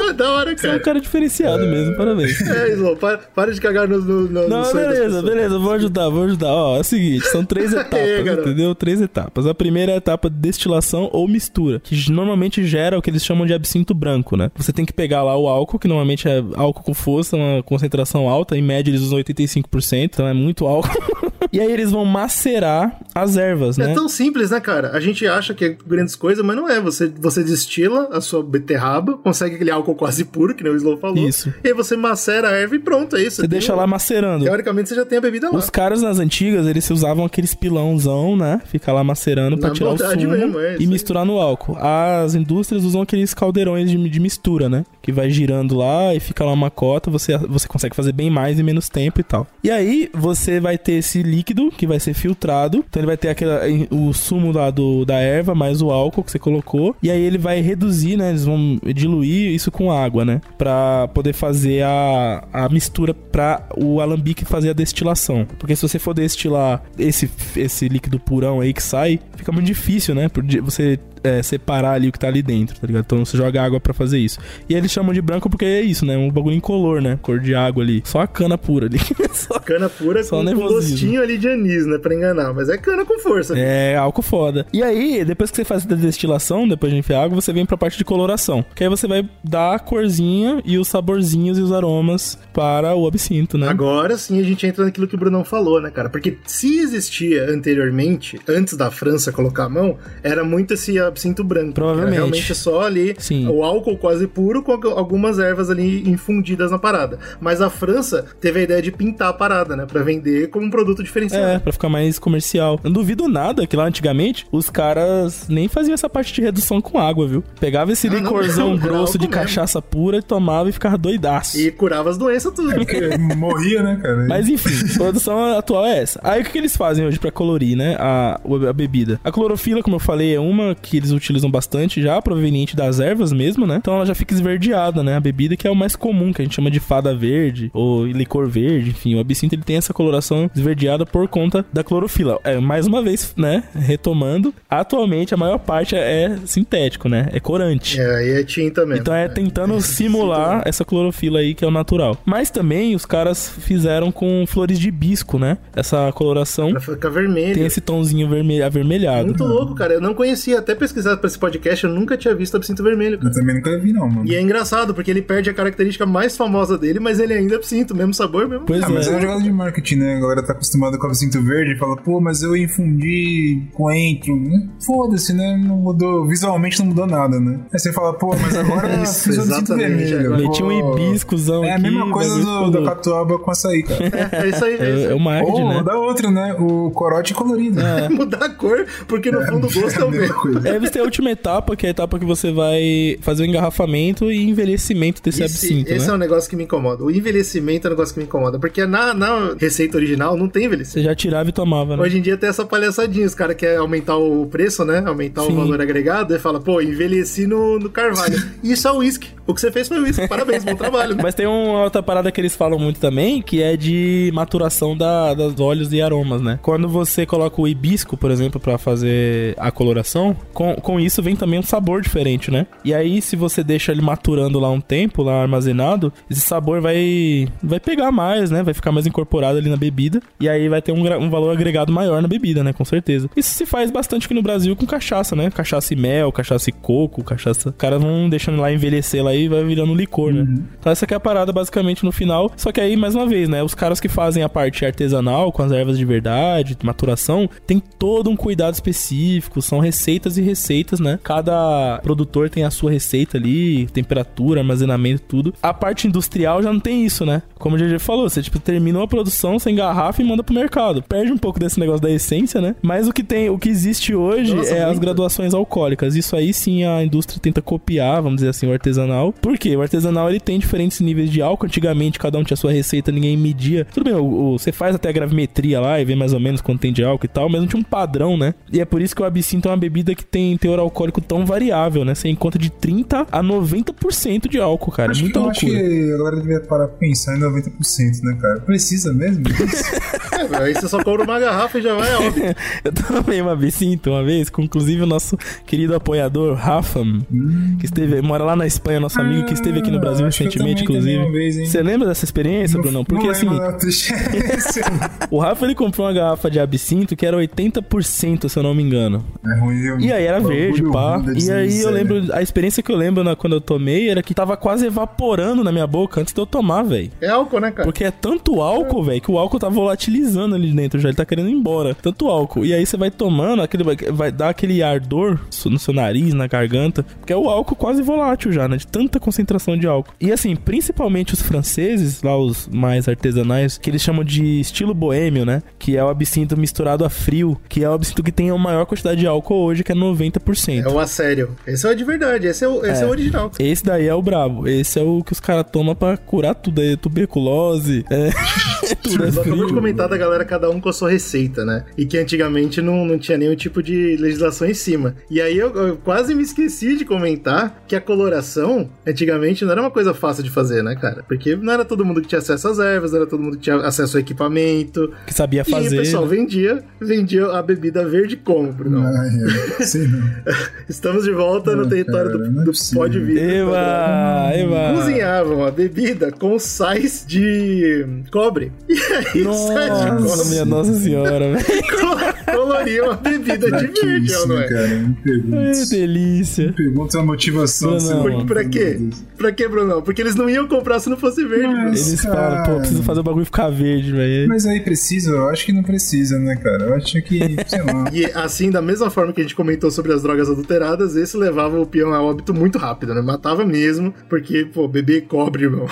é da hora, cara. Você é um cara diferenciado mesmo, parabéns. É, Slow, para, para de cagar no, no, no Não, beleza, beleza, vou ajudar, vou ajudar. Ó, é o seguinte, são três etapas, é, entendeu? Três etapas. A primeira é a etapa de destilação ou mistura, que normalmente gera o que eles chamam de absinto branco, né? Você tem que pegar lá o álcool, que normalmente é álcool com força, uma concentração alta, em média eles usam 85%, então é muito álcool. e aí eles vão macerar as ervas, é né? É tão simples, né, cara? A gente acha que é grandes coisas, mas não é. Você, você destila a sua beterraba, consegue aquele álcool quase puro, que nem o Slow falou. Isso. E aí você macera a erva e pronto, é isso. Você deixa lá macerando. Teoricamente você já tem a bebida lá. Os caras nas antigas, eles usavam aqueles pilãozão, né? Ficar lá macerando pra Na tirar o sumo mesmo, é, e misturar no álcool. As indústrias usam aqueles caldeirões de, de mistura, né? Que vai girando lá e fica lá uma cota, você, você consegue fazer bem mais em menos tempo e tal. E aí, você vai ter esse líquido que vai ser filtrado. Então ele vai ter aquele, o sumo lá do, da erva, mais o álcool que você colocou. E aí ele vai reduzir, né? Eles vão diluir isso com água, né? Pra poder fazer a, a mistura para o alambique fazer a destilação. Porque se você for destilar esse, esse líquido purão aí que sai, fica muito difícil, né? Você é, separar ali o que tá ali dentro, tá ligado? Então você joga água para fazer isso. E eles chamam de branco porque é isso, né? Um bagulho incolor, né? Cor de água ali. Só a cana pura ali. só, cana pura só com um gostinho ali de anis, né? Pra enganar. Mas é cana com força. É, álcool foda. E aí, depois que você faz a destilação, depois de enfiar água, você vem pra parte de coloração. Que aí você vai dar a corzinha e os saborzinhos e os aromas para o absinto, né? Agora sim a gente entra naquilo que o Brunão falou, né, cara? Porque se existia anteriormente, antes da França colocar a mão, era muito esse absinto branco. Provavelmente. Era realmente só ali Sim. o álcool quase puro com algu- algumas ervas ali infundidas na parada. Mas a França teve a ideia de pintar a parada, né? Pra vender como um produto diferenciado. É, pra ficar mais comercial. Eu não duvido nada que lá antigamente os caras nem faziam essa parte de redução com água, viu? Pegava esse Ah, não, licorzão não, era grosso de mesmo. cachaça pura e tomava e ficava doidaço. E curava as doenças tudo. Porque morria, né, cara? Mas enfim, a produção atual é essa. Aí o que, que eles fazem hoje pra colorir, né? A, a bebida. A clorofila, como eu falei, é uma que eles utilizam bastante já, proveniente das ervas mesmo, né? Então ela já fica esverdeada, né? A bebida que é o mais comum, que a gente chama de fada verde ou licor verde, enfim. O absinto ele tem essa coloração esverdeada por conta da clorofila. É, mais uma vez, né? Retomando, atualmente a maior parte é sintético, né? É corante. É, aí é tinta mesmo. Então é tentando simular essa clorofila aí que é o natural. Mas também os caras fizeram com flores de hibisco, né? Essa coloração Pra ficar vermelho. tem esse tomzinho vermelho, avermelhado. Muito louco, cara. Eu não conhecia, até pesquisado pra esse podcast, eu nunca tinha visto absinto vermelho, cara. Eu também nunca vi, não, mano. E é engraçado, porque ele perde a característica mais famosa dele, mas ele ainda é absinto, mesmo sabor, mesmo. Pois Ah, mas é é. uma jogada de marketing, né? A galera tá acostumada com o absinto verde e fala, pô, mas eu infundi coentro. né? Foda-se, né? Não mudou, visualmente não mudou nada, né? Aí você fala, pô, mas agora eu Isso, absinto vermelho. agora- Meti um hibiscozão É a aqui, mesma coisa do, louco. catuaba com açaí, cara. É, é isso aí, é, isso É, aí. é o marketing, Ou né? da outra, né? O corote colorido. É. Mudar a cor, porque no fundo o gosto é o mesmo. coisa. Aí você tem a última etapa, que é a etapa que você vai fazer o engarrafamento e envelhecimento desse Esse, absinto, esse é né? um negócio que me incomoda. O envelhecimento é um negócio que me incomoda. Porque na, na receita original não tem envelhecimento. Você já tirava e tomava, né? Hoje em dia tem essa palhaçadinha. Os caras querem aumentar o preço, né? Aumentar Sim. o valor agregado. E fala, pô, envelheci no, no carvalho. Isso é uísque. O que você fez foi uísque. Parabéns, bom trabalho. Mas tem uma outra parada que eles falam muito também, que é de maturação da, das óleos e aromas, né? Quando você coloca o hibisco, por exemplo, pra fazer a coloração, com, com isso vem também um sabor diferente, né? E aí, se você deixa ele maturando lá um tempo, lá armazenado, esse sabor vai, vai pegar mais, né? Vai ficar mais incorporado ali na bebida. E aí vai ter um, um valor agregado maior na bebida, né? Com certeza. Isso se faz bastante aqui no Brasil com cachaça, né? Cachaça e mel, cachaça e coco, cachaça. Os caras vão deixando lá envelhecer lá e vai virando licor, né? Então essa que é a parada basicamente no final. Só que aí, mais uma vez, né? Os caras que fazem a parte artesanal com as ervas de verdade, maturação, tem todo um cuidado específico. São receitas e receitas, né? Cada produtor tem a sua receita ali, temperatura, armazenamento, tudo. A parte industrial já não tem isso, né? Como o GG falou, você tipo terminou a produção, você engarrafa e manda pro mercado. Perde um pouco desse negócio da essência, né? Mas o que tem, o que existe hoje Nossa, é as graduações alcoólicas. Isso aí sim a indústria tenta copiar, vamos dizer assim, o artesanal. Por quê? O artesanal ele tem diferentes níveis de álcool. Antigamente cada um tinha sua receita, ninguém media. Tudo bem, o, o- você faz até a gravimetria lá e vê mais ou menos quanto tem de álcool e tal, mas não tinha um padrão, né? E é por isso que o absinto é uma bebida que tem teor alcoólico tão variável, né? Você encontra de 30 a 90% de álcool, cara. Acho é muita que, eu acho loucura. que a galera devia parar pra pensar em 90%, né, cara? Precisa mesmo disso? É, aí você só compra uma garrafa e já vai, óbvio. Eu tomei uma absinto uma vez, com inclusive o nosso querido apoiador, Rafa, que esteve, mora lá na Espanha, nosso amigo que esteve aqui no Brasil Ah, eu recentemente, inclusive. vez? Você lembra dessa experiência, Brunão? Porque não assim, o Rafa ele comprou uma garrafa de absinto que era 80%, se eu não me engano. É ruim? E aí era verde, pá. E aí eu lembro, a experiência que eu lembro na- quando eu tomei era que tava quase evaporando na minha boca antes de eu tomar, velho. É álcool, né, cara? Porque é tanto álcool, velho, que o álcool tá volatilizando ali dentro já, ele tá querendo ir embora. Tanto álcool. E aí você vai tomando, aquele, vai dar aquele ardor no seu nariz, na garganta, porque é o álcool quase volátil já, né? De tanta concentração de álcool. E assim, principalmente os franceses, lá os mais artesanais, que eles chamam de estilo boêmio, né? Que é o absinto misturado a frio, que é o absinto que tem a maior quantidade de álcool hoje, que é 90%. É o a sério. Esse é o de verdade, esse é o, esse é. É. o original. Esse daí é o brabo. Esse é o que os caras tomam pra curar tudo aí. Tuberculose. É. é Você acabou de comentar da galera, cada um com a sua receita, né? E que antigamente não, não tinha nenhum tipo de legislação em cima. E aí eu, eu quase me esqueci de comentar que a coloração, antigamente, não era uma coisa fácil de fazer, né, cara? Porque não era todo mundo que tinha acesso às ervas, não era todo mundo que tinha acesso ao equipamento. Que sabia E fazer. o pessoal né? vendia, vendia a bebida verde como, Bruno? Ai, sei não. Estamos de volta no Ah, território cara, do, é do pó de vida. Eva, Eva. Cozinhavam a bebida com sais de cobre. E aí, de Nossa, minha nossa senhora, velho. colorir uma bebida de Que verde, isso, não né, é? cara? Me pergunta. É delícia. Pergunta a motivação. Não, não. Pra quê? de. Pra quê, Brunão? Porque eles não iam comprar se não fosse verde. Bruno. Mas- Eles cara. falam, pô, preciso fazer o bagulho ficar verde, velho. Mas aí precisa? Eu acho que não precisa, né, cara? Eu acho que, sei lá. E assim, da mesma forma que a gente comentou sobre as drogas adulteradas, esse levava o peão a óbito muito rápido, né? Matava mesmo, porque, pô, beber cobre, irmão.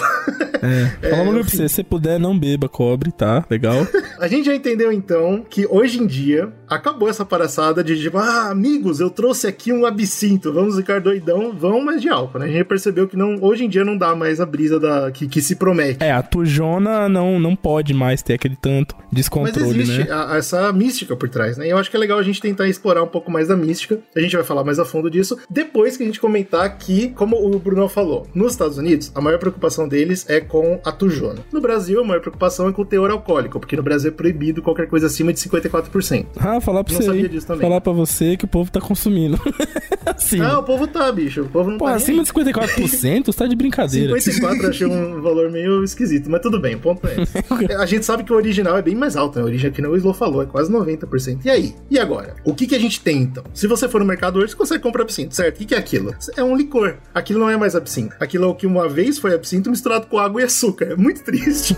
É. Fala um bagulho pra você, se você puder, não beba cobre, tá? Legal? A gente já entendeu então que hoje em dia acabou essa palhaçada de tipo, ah, amigos, eu trouxe aqui um absinto, vamos ficar doidão, vão, mas de álcool, né? A gente percebeu que não, hoje em dia não dá mais a brisa da, que, que se promete. É, a tujona não, não pode mais ter aquele tanto Mas descontrole, existe né? a- essa mística por trás, né? E eu acho que é legal a gente tentar explorar um pouco mais da mística. A gente vai falar mais a fundo disso depois que a gente comentar que, como o Bruno falou, nos Estados Unidos, a maior preocupação deles é com a tujona. No Brasil, a maior preocupação é com o teor alcoólico, porque no Brasil é proibido qualquer coisa acima de 54%. Ah, falar pra Não você aí, falar pra você que o povo tá consumindo. assim. Ah, o povo tá, bicho. O povo não Pô, tá. acima de 54%, você tá de brincadeira. 54 eu achei um valor meio esquisito, mas tudo bem, o ponto é esse. A gente sabe que o original é bem mais alto, né? O original que não o Slow falou, é quase 90%. E aí? E agora? O que, que a gente tem então? Se você for no mercado hoje, você consegue comprar absinto, certo? O que, que é aquilo? É um licor. Aquilo não é mais absinto. Aquilo é o que uma vez foi absinto misturado com água e açúcar. É muito triste.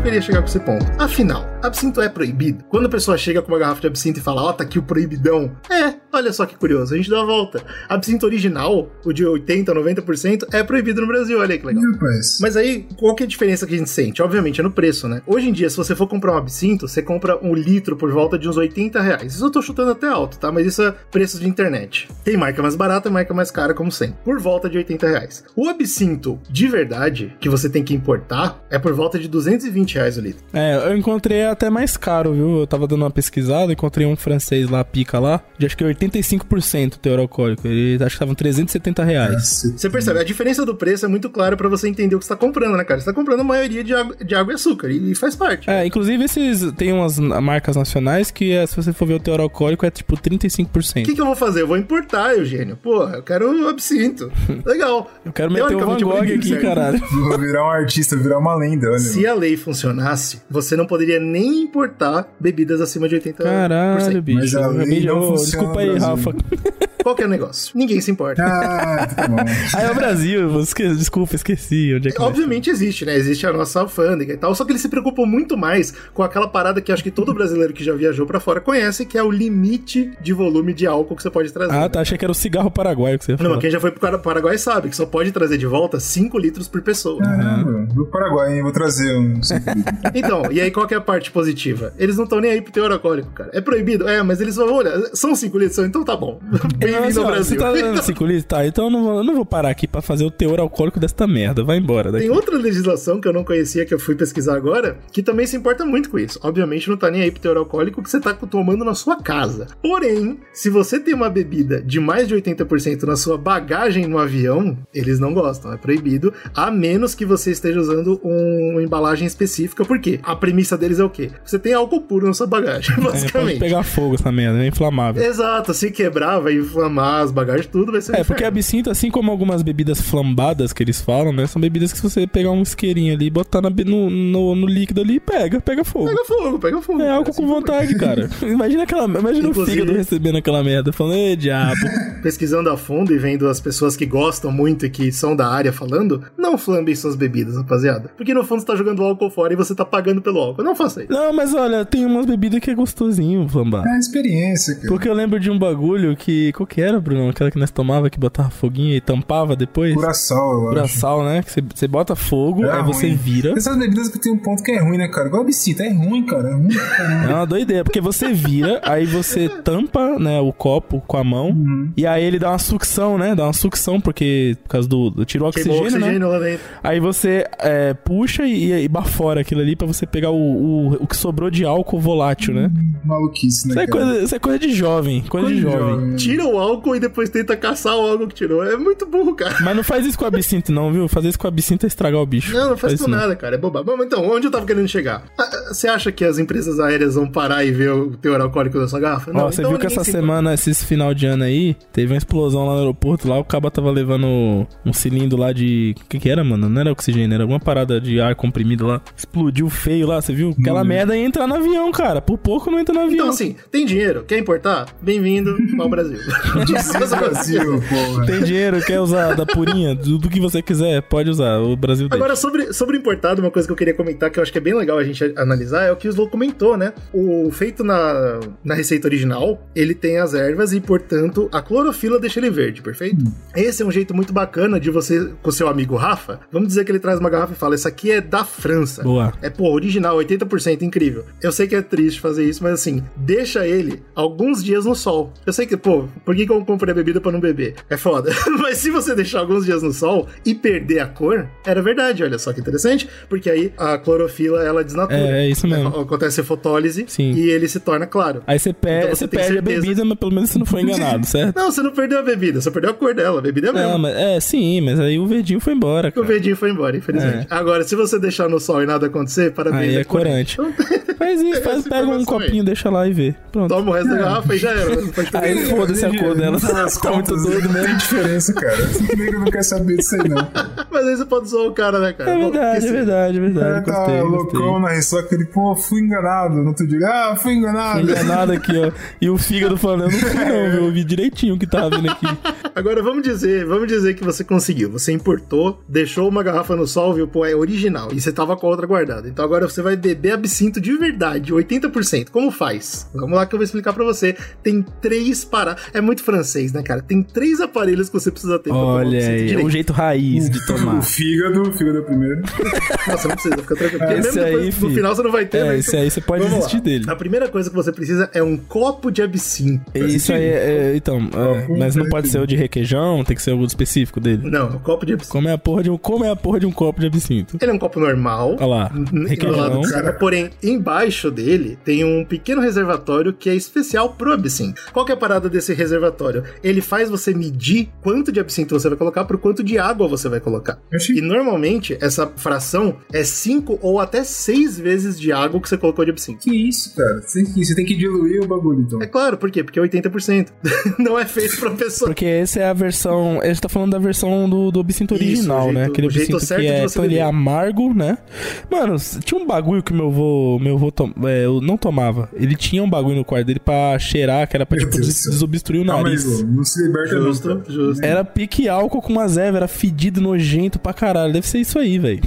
Eu queria chegar com esse ponto? Afinal, absinto é proibido? Quando a pessoa chega com uma garrafa de absinto e fala, ó, tá aqui o proibidão. É, olha só que curioso, a gente dá a volta. Absinto original, o de 80, 90%, é proibido no Brasil, olha aí que legal. Mas aí, qual que é a diferença que a gente sente? Obviamente é no preço, né? Hoje em dia, se você for comprar um absinto, você compra um litro por volta de uns 80 reais. Isso eu tô chutando até alto, tá? Mas isso é preços de internet. Tem marca mais barata e marca mais cara, como sempre. Por volta de 80 reais. O absinto de verdade, que você tem que importar, é por volta de 220 reais o litro. É, eu encontrei até mais caro, viu? Eu tava dando uma pesquisada, encontrei um francês lá, pica lá, de acho que 85% teor alcoólico. Ele acho que estavam 370 reais. Você percebe, a diferença do preço é muito clara pra você entender o que você tá comprando, né, cara? Você tá comprando a maioria de água, de água e açúcar, e, e faz parte. É, inclusive esses tem umas marcas nacionais que, é, se você for ver o teor alcoólico, é tipo O 35%. que, que eu vou fazer? Eu vou importar, Eugênio. Porra, eu quero um absinto. Legal. Eu quero meter o Van Gogh aqui, caralho. Vou virar um artista, virar uma lenda, olha. Se a lei funcionasse, você não poderia nem importar bebidas acima de 80%. Caralho, bicho. Mas a lei não funciona Desculpa aí, Brasil. Rafa. Qual que é o negócio? Ninguém se importa. Ah, tá bom. Aí é o Brasil, esque- desculpa, esqueci. Onde é que Obviamente existe, né? Existe a nossa alfândega e tal, só que eles se preocupam muito mais com aquela parada que acho que todo brasileiro que já viajou pra fora conhece, que é o limite de volume de álcool que você pode trazer. Ah, tá. Achei que era o cigarro paraguaio que você ia Não, falar. quem já foi pro Paraguai sabe que só pode trazer de volta 5 litros por pessoa. Caramba, vou pro Paraguai, hein? Vou trazer um. Então, e aí qual que é a parte positiva? Eles não estão nem aí pro teor alcoólico, cara. É proibido? É, mas eles falam, olha, são 5 litros, então tá bom. Não, Bem-vindo ao Brasil. Você tá dando 5 litros? Tá, então eu não, vou, eu não vou parar aqui pra fazer o teor alcoólico desta merda. Vai embora daqui. Tem outra legislação que eu não conhecia, que eu fui pesquisar agora, que também se importa muito com isso. Obviamente não tá nem aí pro teor alcoólico que você tá tomando na sua casa. Porém, se você tem uma bebida de mais de 80% na sua bagagem no avião, eles não gostam, é proibido, a menos que você esteja usando um- uma embalagem específica. Por quê? A premissa deles é o quê? Você tem álcool puro na sua bagagem, É, pode basicamente. pegar fogo essa merda, é inflamável. Exato, se quebrar, vai inflamar as bagagens, tudo vai ser É, porque inferno. absinto, assim como algumas bebidas flambadas que eles falam, né? São bebidas que se você pegar um isqueirinho ali e botar na no, no, no líquido ali, pega, pega fogo. Pega fogo, pega fogo. É cara, álcool assim com foi. vontade, cara. Imagina aquela. Imagina Inclusive- o fígado recebendo aquela merda, falando, ei, diabo. pesquisando a fundo e vendo as pessoas que gostam muito e que são da área falando, não flambem suas bebidas, rapaziada. Porque no fundo você tá jogando álcool fora e você tá pagando pelo álcool. Não faça isso. Não, mas olha, tem umas bebidas que é gostosinho flambar. É a experiência, cara. Porque eu lembro de um bagulho que. Qual que era, Bruno? Aquela que nós tomava que botava foguinho e tampava depois? Curaçal, eu acho. Curaçal, né? Que você- você bota fogo, É aí você ruim. vira. Essas bebidas que tem um ponto que é ruim, né, cara? Igual absinto, é ruim, cara. É ruim, cara. É uma doideira, porque você vira, aí você tampa, né, o copo com a mão, e aí ele dá uma sucção, né? Dá uma sucção, porque por causa do, do tiro Queimou oxigênio, né? oxigênio dentro. Aí você é, puxa e, e bafora aquilo ali pra você pegar o, o, o que sobrou de álcool volátil, né? Maluquice, né, Isso é, coisa, isso é coisa de jovem, coisa de jovem. Tira o álcool e depois tenta caçar o álcool que tirou. É muito burro, cara. Mas não faz isso com absinto, não, viu? Fazer isso com absinto é estragar o bicho. Não, não faz isso por nada, cara. É bobagem. Bom, então, onde eu tava querendo chegar? Ah, ah, Você acha que as empresas aéreas vão parar e ver o teor alcoólico da sua garrafa? Ó, você então viu que essa se semana, esse final de ano aí, Teve uma explosão lá no aeroporto, lá o caba tava levando um cilindro lá de. O que que era, mano? Não era oxigênio, era alguma parada de ar comprimido lá. Explodiu feio lá, você viu? Aquela merda ia entrar no avião, cara. Por pouco não entra no avião. Então, assim, tem dinheiro? Quer importar? Bem-vindo ao Brasil. Brasil, porra. Tem dinheiro, quer usar da purinha? Do, que você quiser, pode usar. O Brasil tem. Agora, sobre, sobre importado, uma coisa que eu queria comentar que eu acho que é bem legal a gente analisar é o que o Slow comentou, né? O feito na, na receita original, ele tem as ervas e, portanto, a clorofila deixa ele verde, perfeito? Esse é um jeito muito bacana de você, com seu amigo Rafa, vamos dizer que ele traz uma garrafa e fala: Isso aqui é da França. Boa. É, pô, original, 80%, incrível. Eu sei que é triste fazer isso, mas assim, deixa ele alguns dias no sol. Eu sei que, pô, por que, que eu comprei a bebida pra não beber? É foda. mas se você deixar alguns dias no sol e perder a cor, era verdade, olha só que interessante, porque aí a clorofila ela desnatura. É, é isso mesmo. Acontece a fotólise Sim. e ele se torna claro. Aí você, per Então você, você perde certeza. a bebida, mas pelo menos você não foi enganado, certo? Não, você não perdeu a bebida, você perdeu a cor dela. A bebida é a mesma. Não, mas, é, sim, mas aí o verdinho foi embora, O cara. verdinho foi embora, infelizmente. Agora, se você deixar no sol e nada acontecer, parabéns. Aí é corante. Então, Faz isso, faz, pega um informação aí. copinho, deixa lá e vê. Pronto. toma o resto da garrafa e já era. Aí foda-se a cor dela. Final das Tá muito contas, doido Não tem mesmo. diferença, cara. Esse nego não quer saber disso aí, não. Mas aí você pode zoar o cara, né, cara? É verdade, é verdade, é O verdade. cara tá Gostei, loucão gostei. na ressaca, ele, pô, fui enganado. No outro dia, ah, fui enganado. Enganado aqui, ó. E o fígado falando, eu não fui não, viu? Eu vi direitinho o que tava vindo aqui. Agora vamos dizer, vamos dizer que você conseguiu. Você importou, deixou uma garrafa no sol, viu? Pô, é original. E você tava com a outra guardada. Então agora você vai beber absinto de verdade, 80%. Como faz? Vamos lá que eu vou explicar pra você. Tem três paradas. É muito francês, né, cara? Tem três aparelhos que você precisa ter pra tomar o Olha aí, o jeito raiz de tomar. O fígado, o fígado é o primeiro. Nossa, não precisa, fica tranquilo. Porque Esse mesmo aí, depois, no fi. final você não vai ter, É, né? esse aí você pode desistir lá. dele. A primeira coisa que você precisa é um copo de absinto. Isso aí é, é, então, é, mas não pode ser o de requeijão, tem que ser algo específico dele. Não, um copo de absinto. Como é a porra de um, como é a porra de um copo de absinto? Ele é um copo normal. Olha lá, requeijão. cima, porém, embaixo dele tem um pequeno reservatório que é especial pro absinto. Qual que é a parada desse reservatório? Ele faz você medir quanto de absinto você vai colocar por quanto de água você vai colocar. Eu achei- E normalmente essa fração é 5 ou até 6 vezes de água que você colocou de absinto. Que isso, cara? Você tem que, você tem que diluir o bagulho, então. É claro, por quê? Porque é 80%. Não é feito pra pessoa. Porque essa é a versão. A gente tá falando da versão do, do absinto Isso, original, o jeito- né? Aquele o jeito absinto certo que é. você Então ele é amargo, né? Mano, tinha um bagulho que meu avô. Meu avô tom, é, não tomava. Ele tinha um bagulho no quarto dele pra cheirar, que era pra, tipo, des- desobstruir o nariz. Lu, não se liberta Justo, cara. justo. Era pique álcool com umas ervas, era fedido, nojento pra caralho. Deve ser isso aí, velho.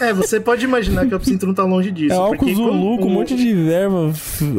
É, você pode imaginar que o absinto não tá longe disso. É álcool zulu com um monte de erva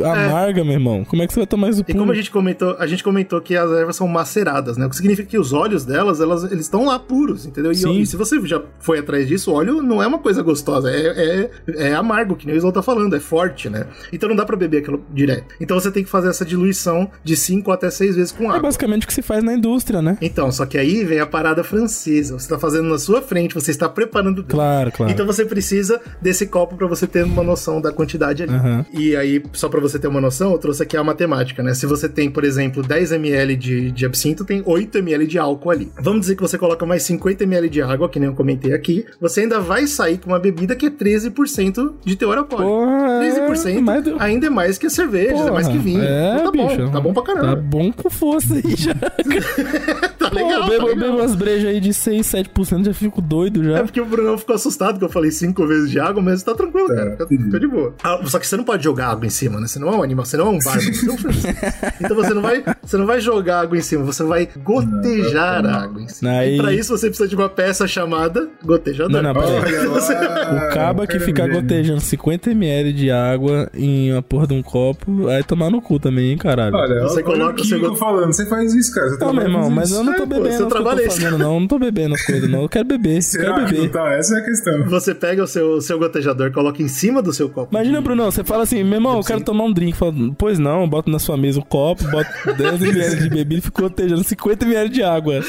amarga, meu irmão. Como é que você vai tomar isso E como a gente comentou, a gente comentou que as ervas são maceradas, né? O que significa que os óleos delas, elas, eles estão lá puros, entendeu? E, Sim. e se você já foi atrás disso, óleo não é uma coisa gostosa, é, é, é amargo, que nem o Isol tá falando, é forte, né? Então não dá pra beber aquilo direto. Então você tem que fazer essa diluição de 5 até 6 vezes com É água. basicamente o que se faz na indústria, né? Então, só que aí vem a parada francesa. Você tá fazendo na sua frente, você está preparando. Claro, claro. Então você precisa desse copo pra você ter uma noção da quantidade ali. Aham. E aí, só pra você ter uma noção, eu trouxe aqui a matemática, né? Se você tem, por exemplo, 10 ml de, de absinto, tem 8 ml de álcool ali. Vamos dizer que você coloca mais 50 ml de água, que nem eu comentei aqui, você ainda vai sair com uma bebida que é 13% de teor alcoólico. Porra, é 13% mais do- ainda é mais que a cerveja, é mais que Porra, vinho. É, Então tá bicho. bom, tá bom pra Tá caramba. bom com força aí já. Tá, legal, Pô, bebo, tá legal. bebo umas brejas aí de 6, 7%, já fico doido já. É porque o Brunão ficou assustado que eu falei cinco vezes de água, mas tá tranquilo, Tá, cara. Fica de boa. Ah, só que você não pode jogar água em cima, né? Você não é um animal, você não é um bárbaro. você é um então você não, vai, você não vai jogar água em cima, você vai gotejar a água em cima. Aí- E pra isso você precisa de uma peça chamada gotejador. Não, não, peraí. O caba que quero fica gotejando 50ml de água em uma porra de um copo, aí tomar no cu também, hein, caralho. Olha, Você olha coloca o o seu Kiko go- falando, você faz isso, cara. Você Não, meu trabalha irmão, mas isso. eu não tô É, bebendo é tô esse. fazendo, não. Não tô bebendo as coisas, não. Eu quero beber, Será quero beber. tá? Essa é a questão. Você pega o seu, seu gotejador, coloca em cima do seu copo. Imagina, Bruno, você fala assim, meu irmão, eu quero tomar um drink. Fala, pois não, bota na sua mesa um copo, bota 10ml de bebida e fica gotejando 50ml de água.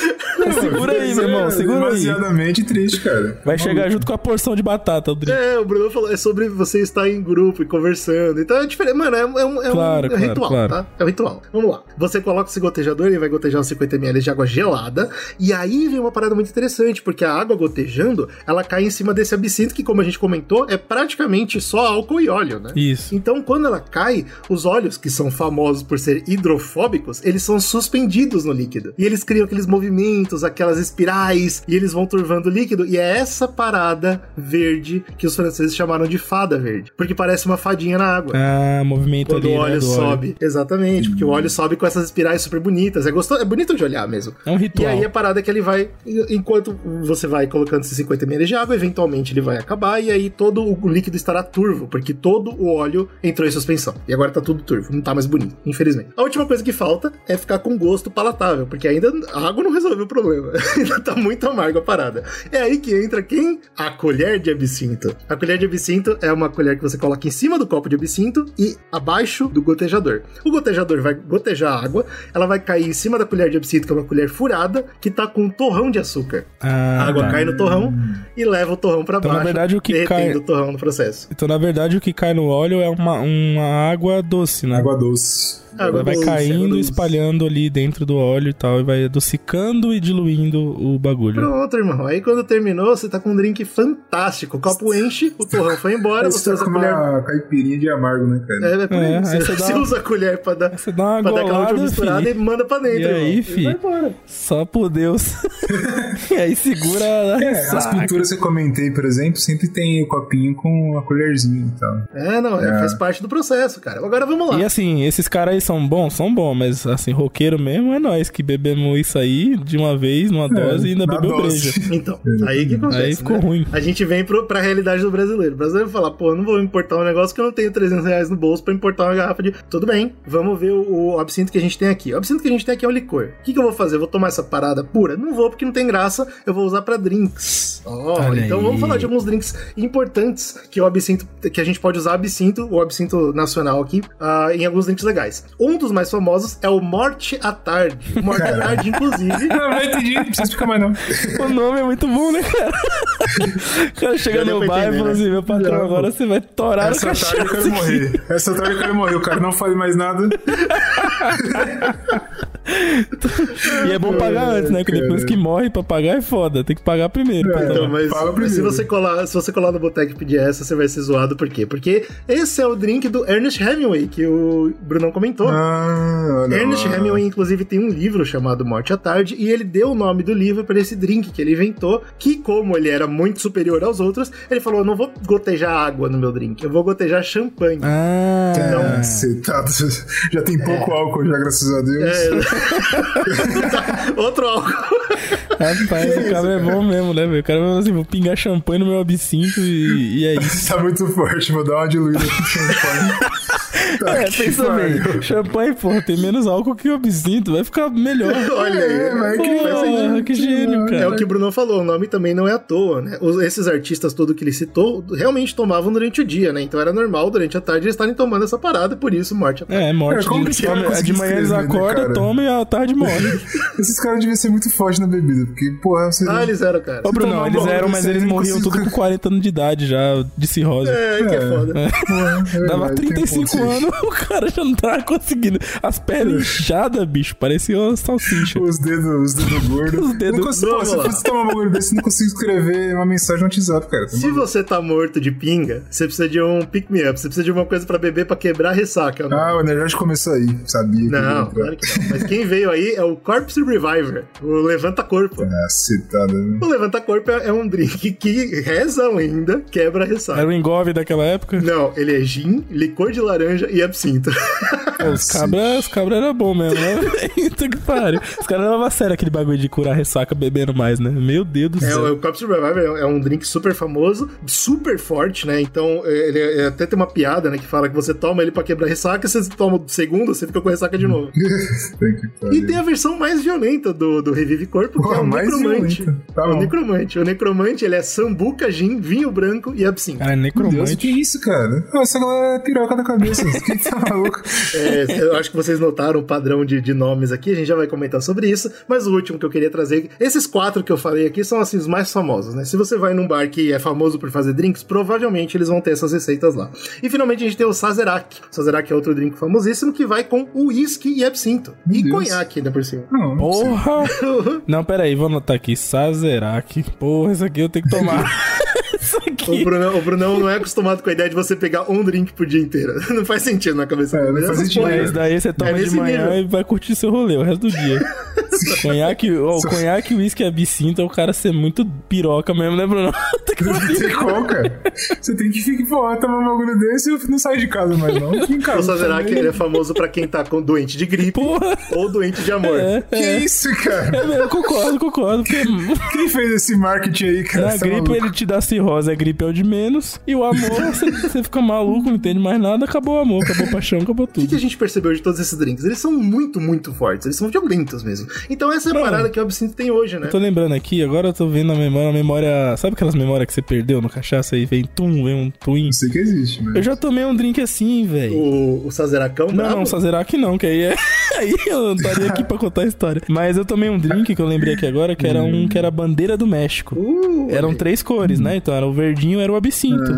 Segura aí, meu irmão, segura aí. Demasiadamente triste, cara. Vai chegar junto com a porção de batata, o drink. É, o Bruno falou, é sobre você estar em grupo e conversando. Então é diferente. Mano, é, um- é um, é um- Claro, é um claro, ritual, claro. tá? É um ritual. Vamos lá. Você coloca esse gotejador e vai gotejar uns 50ml de água gelada. E aí vem uma parada muito interessante, porque a água gotejando, ela cai em cima desse absinto, que como a gente comentou, é praticamente só álcool e óleo, né? Isso. Então, quando ela cai, os óleos, que são famosos por ser hidrofóbicos, eles são suspendidos no líquido. E eles criam aqueles movimentos, aquelas espirais, e eles vão turvando o líquido. E é essa parada verde que os franceses chamaram de fada verde. Porque parece uma fadinha na água. Ah, movimento Quando ali, o óleo né, sobe. Exatamente, porque o óleo sobe com essas espirais super bonitas. É, gostoso, é bonito de olhar mesmo. É um ritual. E aí a parada é que ele vai, enquanto você vai colocando esses 50 ml de água, eventualmente ele vai acabar e aí todo o líquido estará turvo, porque todo o óleo entrou em suspensão. E agora tá tudo turvo, não tá mais bonito, infelizmente. A última coisa que falta é ficar com gosto palatável, porque ainda a água não resolveu o problema. ainda tá muito amargo a parada. É aí que entra quem? A colher de absinto. A colher de absinto é uma colher que você coloca em cima do copo de absinto e abaixo do gotejador. O gotejador vai gotejar água, ela vai cair em cima da colher de absinto, que é uma colher furada, que tá com um torrão de açúcar. Ah, A água tá. cai no torrão e leva o torrão pra Então, na baixo, verdade, o que derretendo cai- o torrão no processo. Então, na verdade, o que cai no óleo é uma, uma água doce, né? Água doce. Água Ela vai doce, caindo, doce. espalhando ali dentro do óleo e tal, e vai adocicando e diluindo o bagulho. Pronto, irmão. Aí quando terminou, você tá com um drink fantástico. O copo enche, o torrão foi embora, você usa tá a colher. uma caipirinha de amargo, né, cara? É, é por. É, aí você, você dá você usa a colher pra dar, Você dá uma pra dar aquela última misturada e manda pra dentro. E aí, irmão. fi? vai embora. Só por Deus. e aí segura a É, as pinturas que eu comentei, por exemplo, sempre tem o copinho com a colherzinha e tal. É, não, é, faz parte do processo, cara. Agora vamos lá. E assim, esses caras aí são bons? São bons, mas assim, roqueiro mesmo é nós que bebemos isso aí de uma vez, numa dose, e ainda bebeu breja. Então, aí que acontece. Aí ficou né? ruim. A gente vem pro, pra realidade do brasileiro. O brasileiro fala, pô, eu não vou importar um negócio que eu não tenho 300 reais no bolso pra importar uma garrafa de. Tudo bem, vamos ver o, o absinto que a gente tem aqui. O absinto que a gente tem aqui é um licor. O que, que eu vou fazer? Eu vou tomar essa parada pura? Não vou, porque não tem graça. Eu vou usar pra drinks. Ó, Olha então aí. vamos falar de alguns drinks importantes que o absinto, que a gente pode usar absinto, o absinto nacional aqui, ah, em alguns drinks legais. Um dos mais famosos é o Morte à Tarde. Morte à Tarde, inclusive. Não, não entendi, não precisa explicar mais não. O nome é muito bom, né, cara? O cara chega no bar e fala né? assim: meu patrão, Já, agora você vai torar Essa tarde eu quero morrer. Essa tarde eu quero morrer. O cara não fale mais nada. E é bom pagar antes, né? Porque depois que morre pra pagar é foda. Tem que pagar primeiro. É. Então, mas Fala mas se primeiro. você colar, se você colar no boteco e pedir essa, você vai ser zoado por quê? Porque esse é o drink do Ernest Hemingway que o Brunão comentou. Ah, Ernest lá. Hemingway, inclusive, tem um livro chamado Morte à Tarde, e ele deu o nome do livro para esse drink que ele inventou, que como ele era muito superior aos outros, ele falou, eu não vou gotejar água no meu drink, eu vou gotejar champanhe. Ah, Ah, você tá... Já tem pouco álcool já, graças a Deus. É. Outro álcool. rapaz, o cara é bom mesmo, né, velho? O cara vai assim: vou pingar champanhe no meu absinto e, e é isso. Tá muito forte, vou dar uma diluída com champanhe. Tá É, que pensa bem, champanhe, porra, tem menos álcool que o absinto, vai ficar melhor. Olha aí. É, mas que Porra, que gênio, cara. É o que o Bruno falou, o nome também não é à toa, né? Os- esses artistas todos que ele citou realmente tomavam durante o dia, né? Então era normal durante a tarde eles estarem tomando essa parada, por isso morte à tarde. É, morte. É, como de, que ela de manhã eles né, acordam, cara? tomam e à tarde morrem. Esses caras deviam ser muito fortes na bebida, porque, porra, você... Ah, eles eram, cara. Ô, Bruno, tomar eles eram, mas eles não morriam consigo- tudo com 40 anos de idade já, de cirrose. É, aí que é foda. Porra, é Dava verdade, tem 35 ponto aí. anos, o cara já não tava conseguindo. As pernas inchadas, bicho, parecia uma salsicha. Os dedos, os dedos gordos. Os dedos- Não consigo, se fosse tomar um bagulho desse, não consigo escrever uma mensagem no WhatsApp, cara. Tá Se você tá morto de pinga, você precisa de um pick-me-up, você precisa de uma coisa pra beber pra quebrar a ressaca. né? Ah, o energético começou aí, sabia. que Não, claro que não. Mas quem veio aí é o Corpse Reviver, o Levanta-Corpo. Ah, citada, né? O Levanta-Corpo é é um drink que reza ainda, quebra a ressaca. Era o engove daquela época. Não, ele é gin, licor de laranja e absinto. Pô, os cabra, os cabra era bom mesmo, né? Puta que pariu. Os caras levavam a sério aquele bagulho de curar ressaca bebendo mais, né? Meu Deus do É, céu. o Corpse Reviver é é um drink super famoso, super forte, né? Então, é, ele é- até tem uma piada, né? Que fala que você toma ele pra quebrar ressaca, você toma o segundo, você fica com ressaca de novo. Que E tem a versão mais violenta do, do Revive Corpo, que Porra, é o mais necromante. Tá É o necromante. O necromante, ele é sambuca, gin, vinho branco e absinto. Cara, é Meu Deus, que necromante. isso, cara? Nossa, ela é piroca da cabeça. Quem tá maluco? É, eu acho que vocês notaram o padrão de, de nomes aqui, a gente já vai comentar sobre isso, mas o último que eu queria trazer, esses quatro que eu falei aqui são assim os mais famosos, né? Se você vai num bar que é famoso por fazer drinks, provavelmente eles vão ter essas receitas lá. E finalmente a gente tem o Sazerac. O Sazerac é outro drink famosíssimo que vai com uísque e absinto. E Deus. conhaque ainda por cima. Não. Porra! Não, pera aí, vou anotar aqui. Sazerac. Porra, isso aqui eu tenho que tomar. isso O aqui. Brunão, o Brunão não é acostumado com a ideia de você pegar um drink por dia inteiro. Não faz sentido na cabeça É, dele. não faz sentido. Mas daí você toma É de manhã nível. e vai curtir seu rolê o resto do dia. conhaque, ó, conhaque, uísque e absinto é o cara ser muito piroca mesmo, né, Bruno? Tem que Não tem como, cara. Você tem que ficar, pô, tomar um bagulho desse e eu não saio de casa mais, não. Fica em casa. O Sazerac também. ele é famoso pra quem tá com doente de gripe Porra! ou doente de amor. É, Que é. isso, cara? É mesmo, concordo, concordo. Porque Quem fez esse marketing aí, cara? na tá gripe maluco? ele te dá cirrose, a gripe é o de menos. E o amor, você, você fica maluco, não entende mais nada, acabou o amor, acabou a paixão, acabou O que, que tudo. a gente percebeu de todos esses drinks? Eles são muito, muito fortes. Eles são violentos mesmo. Então essa é a Mano, parada que o absinto tem hoje, né? Eu tô lembrando aqui, agora eu tô vendo a memória, a memória. Sabe aquelas memórias que você perdeu no cachaça e vem tum, vem um twin? Não sei que existe, mas. Eu já tomei um drink assim, velho. O, o Sazeracão Não, brabo? não, Sazerac não, que aí é. Aí eu não estaria aqui pra contar a história. Mas eu tomei um drink que eu lembrei aqui agora, que era um que era a bandeira do México. Uh, Eram três cores, né? Então era o verdinho era o absinto.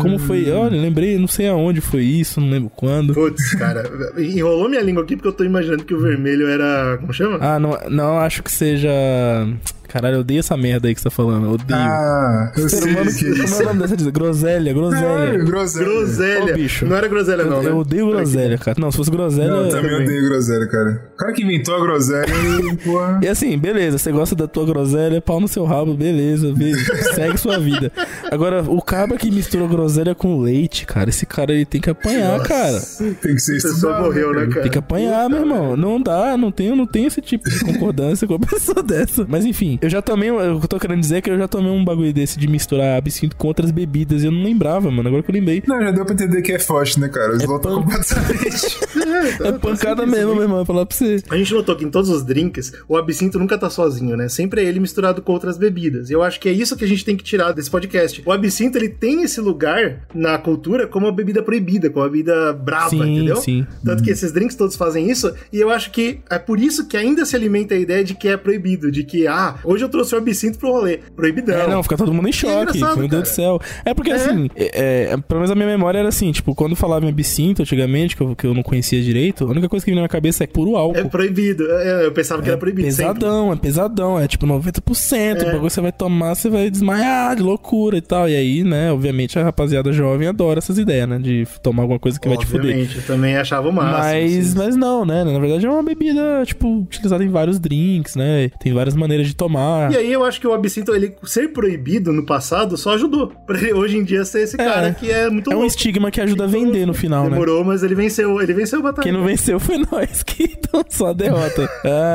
Como foi? Olha, lembrei, não sei aonde foi isso, não lembro quando. Putz, cara, enrolou minha língua aqui porque eu tô imaginando que o vermelho era. Como chama? Ah, não, não acho que seja. Caralho, eu odeio essa merda aí que você tá falando. Eu odeio. Ah, eu Ser sei humano, que é como é o isso. nome dessa diz? Groselha, Ah, groselha. groselha. Groselha. Ô, bicho. Não era groselha, não, Eu, né? eu odeio groselha, cara. Não, se fosse groselha. Não, eu também também. odeio groselha, cara. O cara que inventou a groselha, porra. E assim, beleza, você gosta da tua groselha, pau no seu rabo, beleza, be- segue sua vida. Agora, o cabra que mistura groselha com leite, cara, esse cara ele tem que apanhar, cara. Tem que ser pessoa estudado. morreu, né, cara? Tem que apanhar, meu irmão. Não dá, não tenho, não tenho esse tipo de concordância com uma pessoa dessa. Mas enfim, eu já tomei, o que eu tô querendo dizer é que eu já tomei um bagulho desse de misturar absinto com outras bebidas e eu não lembrava, mano. Agora que eu lembrei. Não, já deu pra entender que é forte, né, cara? Os É lotam pan- completamente. É pancada mesmo, meu irmão, vou falar pra você. A gente notou que em todos os drinks, o absinto nunca tá sozinho, né? Sempre é ele misturado com outras bebidas. E eu acho que é isso que a gente tem que tirar desse podcast. O absinto, ele tem esse lugar na cultura como uma bebida proibida, como uma bebida brava, Sim, entendeu? sim. Tanto que esses drinks todos fazem isso, e eu acho que é por isso que ainda se alimenta a ideia de que é proibido, de que, ah, hoje eu trouxe o absinto pro rolê. Proibidão. É, não, fica todo mundo em choque. engraçado, meu Deus cara. do céu. É porque assim, é, é, pelo menos a minha memória era assim, tipo, quando falava em absinto antigamente, que eu, que eu não conhecia direito, a única coisa que vinha na minha cabeça é puro álcool. É proibido. É, Eu pensava que era proibido. sempre. Pesadão, é pesadão, é tipo 90%. O bagulho você vai tomar, você vai desmaiar de loucura e tal. E aí, né, obviamente a rapaziada jovem adora essas ideias, né? De tomar alguma coisa que vai te fuder. Obviamente, eu também achava o máximo. Mas, sim. mas não, né? Na verdade é uma bebida, tipo, utilizada em vários drinks, né? Tem várias maneiras de tomar. E aí eu acho que o absinto, ele ser proibido no passado, só ajudou. Pra ele hoje em dia ser esse cara que é muito É um louco. estigma que ajuda a vender no final, né? Demorou, mas ele venceu. Ele venceu a batalha. Quem não venceu foi nós, que então só a derrota.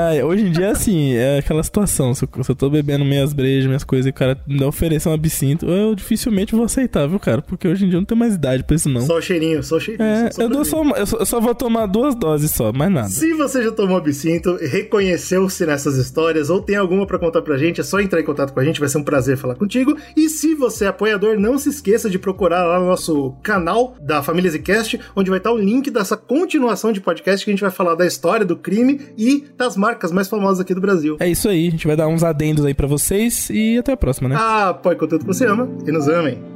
Ai, hoje em dia, assim, é aquela situação. Se eu, se eu tô bebendo minhas brejas, minhas coisas, e o cara me oferecer um absinto, eu dificilmente vou aceitar, viu, cara? Porque hoje em dia eu não tenho mais idade pra isso, não. Só o cheirinho, só o cheirinho. É, só eu, dou só, eu, só, eu só vou tomar duas doses só, mais nada. Se você já tomou absinto, reconheceu-se nessas histórias ou tem alguma pra contar contar pra gente, é só entrar em contato com a gente, vai ser um prazer falar contigo. E se você é apoiador, não se esqueça de procurar lá no nosso canal da Família Zcast, onde vai estar o link dessa continuação de podcast que a gente vai falar da história do crime e das marcas mais famosas aqui do Brasil. É isso aí, a gente vai dar uns adendos aí para vocês e até a próxima, né? Ah, apoie conteúdo que você ama e nos amem.